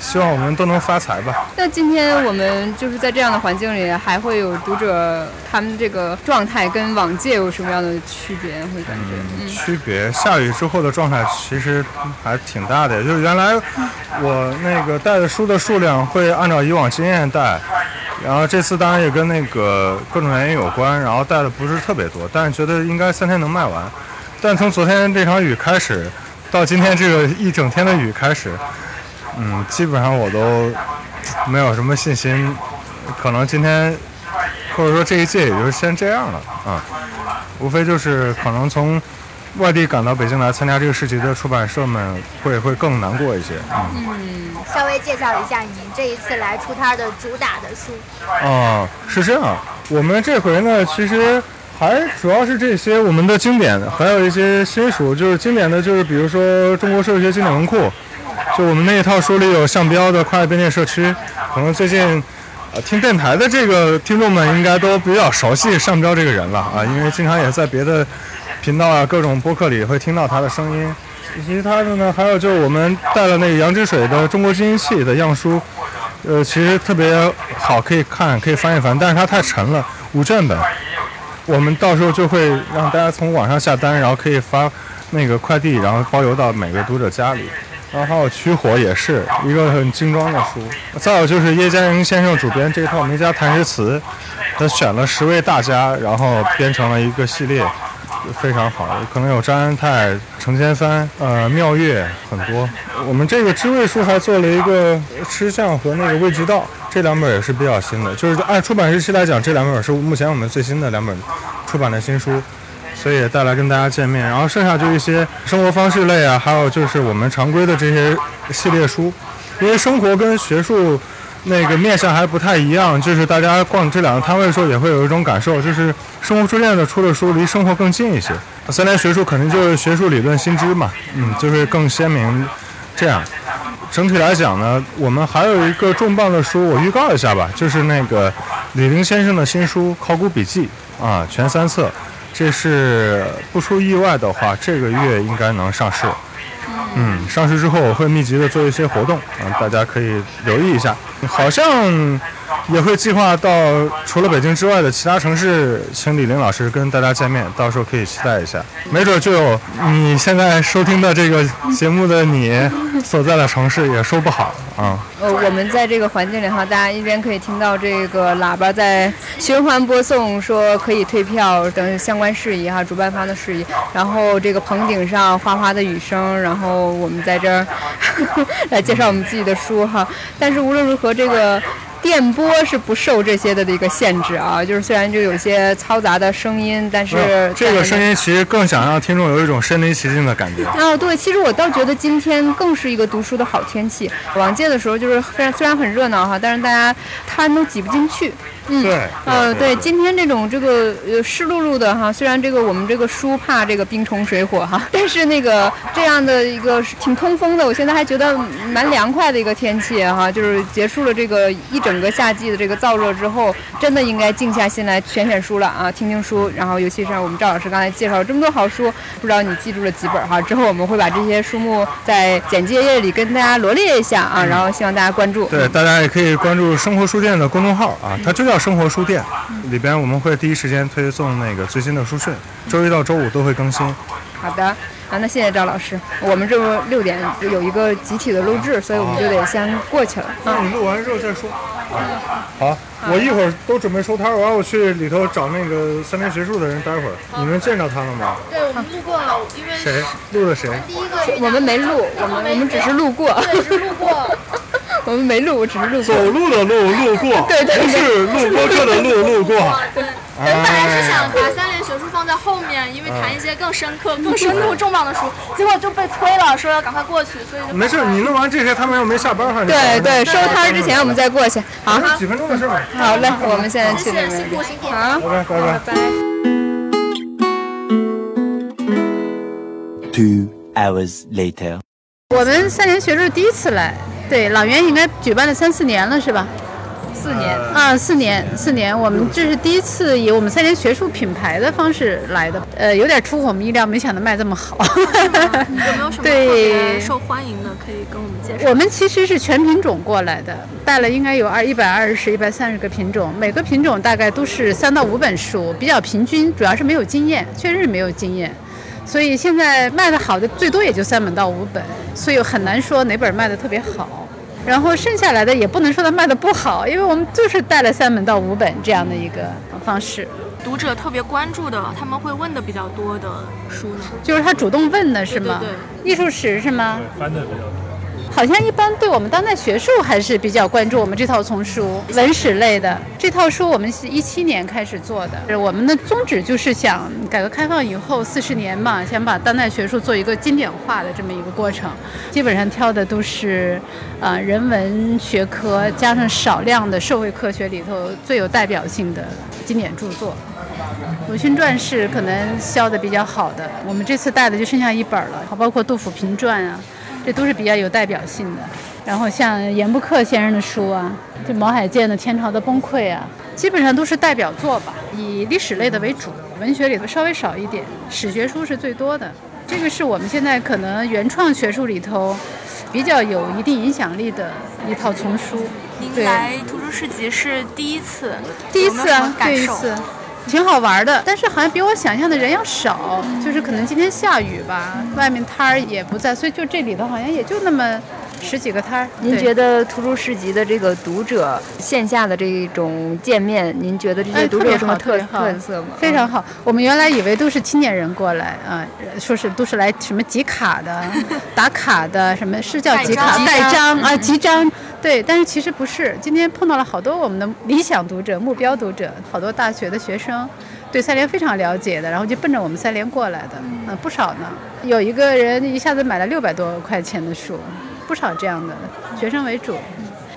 希望我们都能发财吧。那今天我们就是在这样的环境里，还会有读者他们这个状态跟往届有什么样的区别？会感觉，嗯，区别，下雨之后的状态其实还挺大的。就是原来我那个带的书的数量会按照以往经验带，然后这次当然也跟那个各种原因有关，然后带的不是特别多，但是觉得应该三天能卖完。但从昨天这场雨开始，到今天这个一整天的雨开始，嗯，基本上我都没有什么信心，可能今天或者说这一届也就先这样了啊。无非就是可能从外地赶到北京来参加这个市集的出版社们会会更难过一些。嗯，嗯，稍微介绍一下您这一次来出摊的主打的书。哦，是这样。我们这回呢，其实还主要是这些我们的经典，还有一些新书。就是经典的就是比如说《中国社会学经典文库》，就我们那一套书里有项标的跨越边界社区，可能最近。听电台的这个听众们应该都比较熟悉上标这个人了啊，因为经常也在别的频道啊、各种播客里会听到他的声音。其他的呢，还有就是我们带了那个杨之水的《中国基因器》的样书，呃，其实特别好，可以看，可以翻一翻，但是它太沉了，五卷本。我们到时候就会让大家从网上下单，然后可以发那个快递，然后包邮到每个读者家里。然后还有《取火》也是一个很精装的书。再有就是叶嘉莹先生主编这套《名家谈诗词》，他选了十位大家，然后编成了一个系列，非常好。可能有张安泰、程千帆、呃妙月很多。我们这个知味书还做了一个吃相和那个味知道，这两本也是比较新的。就是按出版日期来讲，这两本是目前我们最新的两本出版的新书。所以也带来跟大家见面，然后剩下就一些生活方式类啊，还有就是我们常规的这些系列书，因为生活跟学术那个面向还不太一样，就是大家逛这两个摊位的时候也会有一种感受，就是生活书店的出的书离生活更近一些。三联学术肯定就是学术理论新知嘛，嗯，就是更鲜明这样。整体来讲呢，我们还有一个重磅的书，我预告一下吧，就是那个李林先生的新书《考古笔记》啊，全三册。这是不出意外的话，这个月应该能上市。嗯，上市之后我会密集的做一些活动，啊，大家可以留意一下。好像也会计划到除了北京之外的其他城市，请李林老师跟大家见面，到时候可以期待一下。没准就有你现在收听的这个节目的你所在的城市，也说不好啊。呃，我们在这个环境里哈，大家一边可以听到这个喇叭在循环播送，说可以退票等相关事宜哈，主办方的事宜。然后这个棚顶上哗哗的雨声，然后我们在这儿 来介绍我们自己的书哈。但是无论如何，这个。电波是不受这些的一个限制啊，就是虽然就有些嘈杂的声音，但是这个声音其实更想让听众有一种身临其境的感觉。啊，对，其实我倒觉得今天更是一个读书的好天气。往届的时候就是非常虽然很热闹哈，但是大家摊都挤不进去。嗯，对呃，对，今天这种这个呃湿漉漉的哈，虽然这个我们这个书怕这个冰虫水火哈，但是那个这样的一个挺通风的，我现在还觉得蛮凉快的一个天气哈，就是结束了这个一整个夏季的这个燥热之后，真的应该静下心来选选书了啊，听听书，然后尤其是我们赵老师刚才介绍了这么多好书，不知道你记住了几本哈？之后我们会把这些书目在简介页里跟大家罗列一下啊，然后希望大家关注。对，大家也可以关注生活书店的公众号啊，它就叫生活书店，里边我们会第一时间推送那个最新的书讯，周一到周五都会更新。好的，啊，那谢谢赵老师。我们这不六点有一个集体的录制，所以我们就得先过去了。那你录完之后再说。好，我一会儿都准备收摊儿，我要去里头找那个三联学术的人待会儿。你们见着他了吗？对，我们路过了，因为谁录的谁？第一个我们没录，我们我们只是路过。对，是路过。我们没录，我只是路过。走路的路，路过。对对不是录播客的路，路过。对，我们本来是想把三联学术放在后面，因为谈一些更深刻、更深度重磅的书，结果就被催了，说要赶快过去，所以就没事，你弄完这些，他们又没下班哈。你对对，收摊之前我们再过去。好，几分钟的事儿。好嘞，我们现在去那边。辛苦辛苦。好，拜拜拜拜。Two hours later. 我们三联学术第一次来，对，朗园应该举办了三四年了，是吧？四年啊，四年，四年，我们这是第一次以我们三联学术品牌的方式来的，呃，有点出乎我们意料，没想到卖这么好。有没有什么特别受欢迎的 可以跟我们介绍？我们其实是全品种过来的，带了应该有二一百二十、一百三十个品种，每个品种大概都是三到五本书，比较平均，主要是没有经验，确实是没有经验。所以现在卖的好的最多也就三本到五本，所以很难说哪本卖的特别好。然后剩下来的也不能说它卖的不好，因为我们就是带了三本到五本这样的一个方式。读者特别关注的，他们会问的比较多的书呢？就是他主动问的是吗？对对艺术史是吗？对翻的比较多。好像一般对我们当代学术还是比较关注我们这套丛书，文史类的这套书，我们是一七年开始做的。我们的宗旨就是想改革开放以后四十年嘛，想把当代学术做一个经典化的这么一个过程。基本上挑的都是，呃，人文学科加上少量的社会科学里头最有代表性的经典著作。鲁迅传是可能销的比较好的，我们这次带的就剩下一本了，包括杜甫评传啊。这都是比较有代表性的。然后像严不克先生的书啊，就毛海建的《天朝的崩溃》啊，基本上都是代表作吧。以历史类的为主，文学里头稍微少一点，史学书是最多的。这个是我们现在可能原创学术里头比较有一定影响力的一套丛书。您来图书市集是第一次，第一次啊，第一次。挺好玩的，但是好像比我想象的人要少，就是可能今天下雨吧，外面摊儿也不在，所以就这里头好像也就那么十几个摊儿。您觉得图书市集的这个读者线下的这种见面，您觉得这些读者有什么特特色吗？非常好，我们原来以为都是青年人过来啊，说是都是来什么集卡的、打卡的，什么是叫集卡盖章啊集章。对，但是其实不是。今天碰到了好多我们的理想读者、目标读者，好多大学的学生，对三联非常了解的，然后就奔着我们三联过来的，嗯，不少呢。有一个人一下子买了六百多块钱的书，不少这样的，学生为主。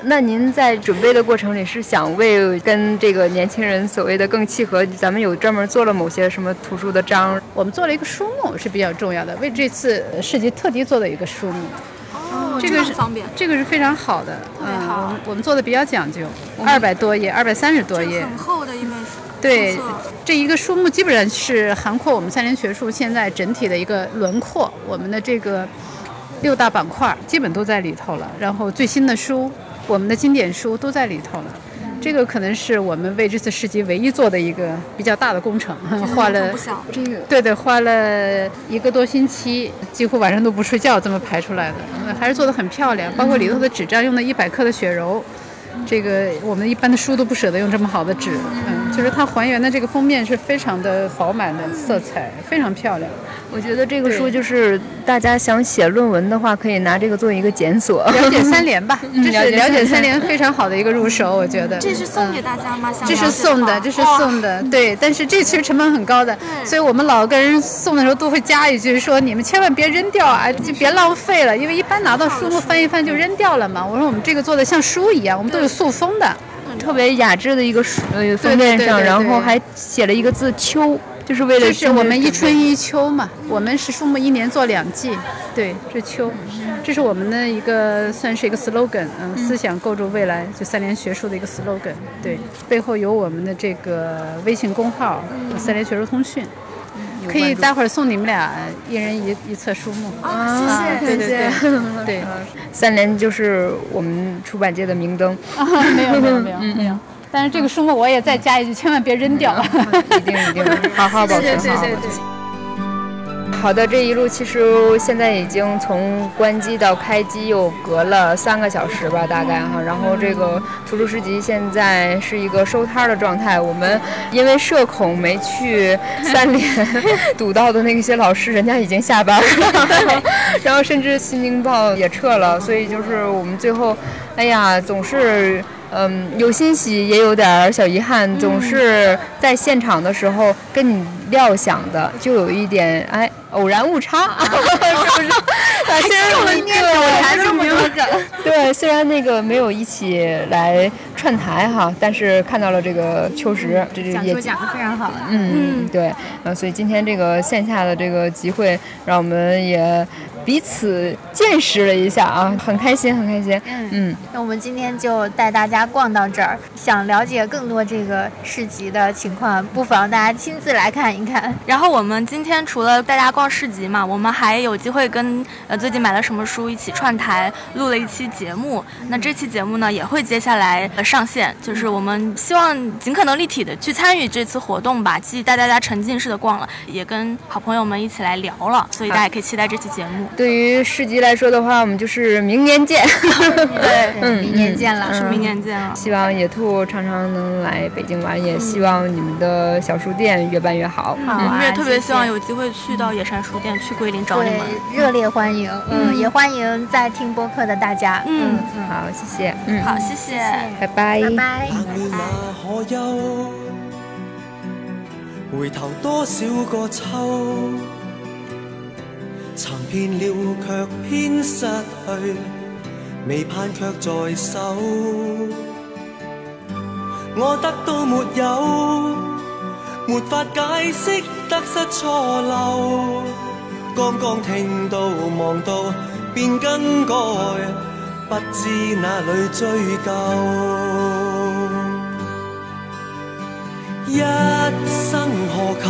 那您在准备的过程里是想为跟这个年轻人所谓的更契合，咱们有专门做了某些什么图书的章？我们做了一个书目是比较重要的，为这次市集特地做的一个书目。哦，这个是方便，这个是非常好的，特别好。我们我们做的比较讲究，二百多页，二百三十多页，很厚的一本书。对，这一个书目基本上是涵括我们三联学术现在整体的一个轮廓，我们的这个六大板块基本都在里头了。然后最新的书，我们的经典书都在里头了。这个可能是我们为这次市集唯一做的一个比较大的工程，花了这个对对，花了一个多星期，几乎晚上都不睡觉，这么排出来的，还是做的很漂亮。包括里头的纸张用的一百克的雪柔，这个我们一般的书都不舍得用这么好的纸，嗯，就是它还原的这个封面是非常的饱满的色彩，非常漂亮。我觉得这个书就是大家想写论文的话，可以拿这个做一个检索。了解三联吧，这是了解三联联非常好的一个入手，我觉得。这是送给大家吗？这是送的，这是送的，对。但是这其实成本很高的，所以我们老跟人送的时候都会加一句说：你们千万别扔掉啊，就别浪费了，因为一般拿到书目翻一翻就扔掉了嘛。我说我们这个做的像书一样，我们都有塑封的。特别雅致的一个书呃封面上，然后还写了一个字“秋”，就是为了这是我们一春春一秋嘛，我们是树木一年做两季，对，这秋，这是我们的一个算是一个 slogan，嗯，思想构筑未来，就三联学术的一个 slogan，对，背后有我们的这个微信公号“三联学术通讯”。可以待会儿送你们俩一人一一册书目。啊谢谢谢谢。对，三联就是我们出版界的明灯。没有没有没有没有。但是这个书目我也再加一句，千万别扔掉。一定一定，好好保存，好的，这一路其实现在已经从关机到开机又隔了三个小时吧，大概哈。然后这个图书市集现在是一个收摊儿的状态。我们因为社恐没去三联堵 到的那些老师，人家已经下班了，然后甚至《新京报》也撤了，所以就是我们最后，哎呀，总是。嗯，有欣喜，也有点儿小遗憾，总是在现场的时候跟你料想的就有一点哎偶然误差，是不是？啊，虽然我们对这么多个，对，虽然那个没有一起来串台哈，但是看到了这个秋实，这这也讲讲的非常好。嗯，对，呃，所以今天这个线下的这个集会，让我们也彼此见识了一下啊，很开心，很开心。嗯嗯，那我们今天就带大家逛到这儿。想了解更多这个市集的情况，不妨大家亲自来看一看。然后我们今天除了带大家逛市集嘛，我们还有机会跟呃最近买了什么书一起串台录了一期节目。那这期节目呢也会接下来呃上线，就是我们希望尽可能立体的去参与这次活动吧，既带大家沉浸式的逛了，也跟好朋友们一起来聊了，所以大家也可以期待这期节目。对于市集来说的话，我们就是明年见。对嗯，明年见了是明年见了。希望野兔常常能来北京玩，也希望你们的小书店越办越好。我们也特别希望有机会去到野山书店，去桂林找你们。对，热烈欢迎。嗯，嗯也欢迎在听播客的大家。嗯嗯，好，谢谢。嗯，好，谢谢，拜拜。拜拜。回頭多少個秋，尋遍了卻偏失去，未盼卻在手。我得到沒有？沒法解釋得失錯漏。剛剛聽到望到便更改，不知哪里追究。一生何求？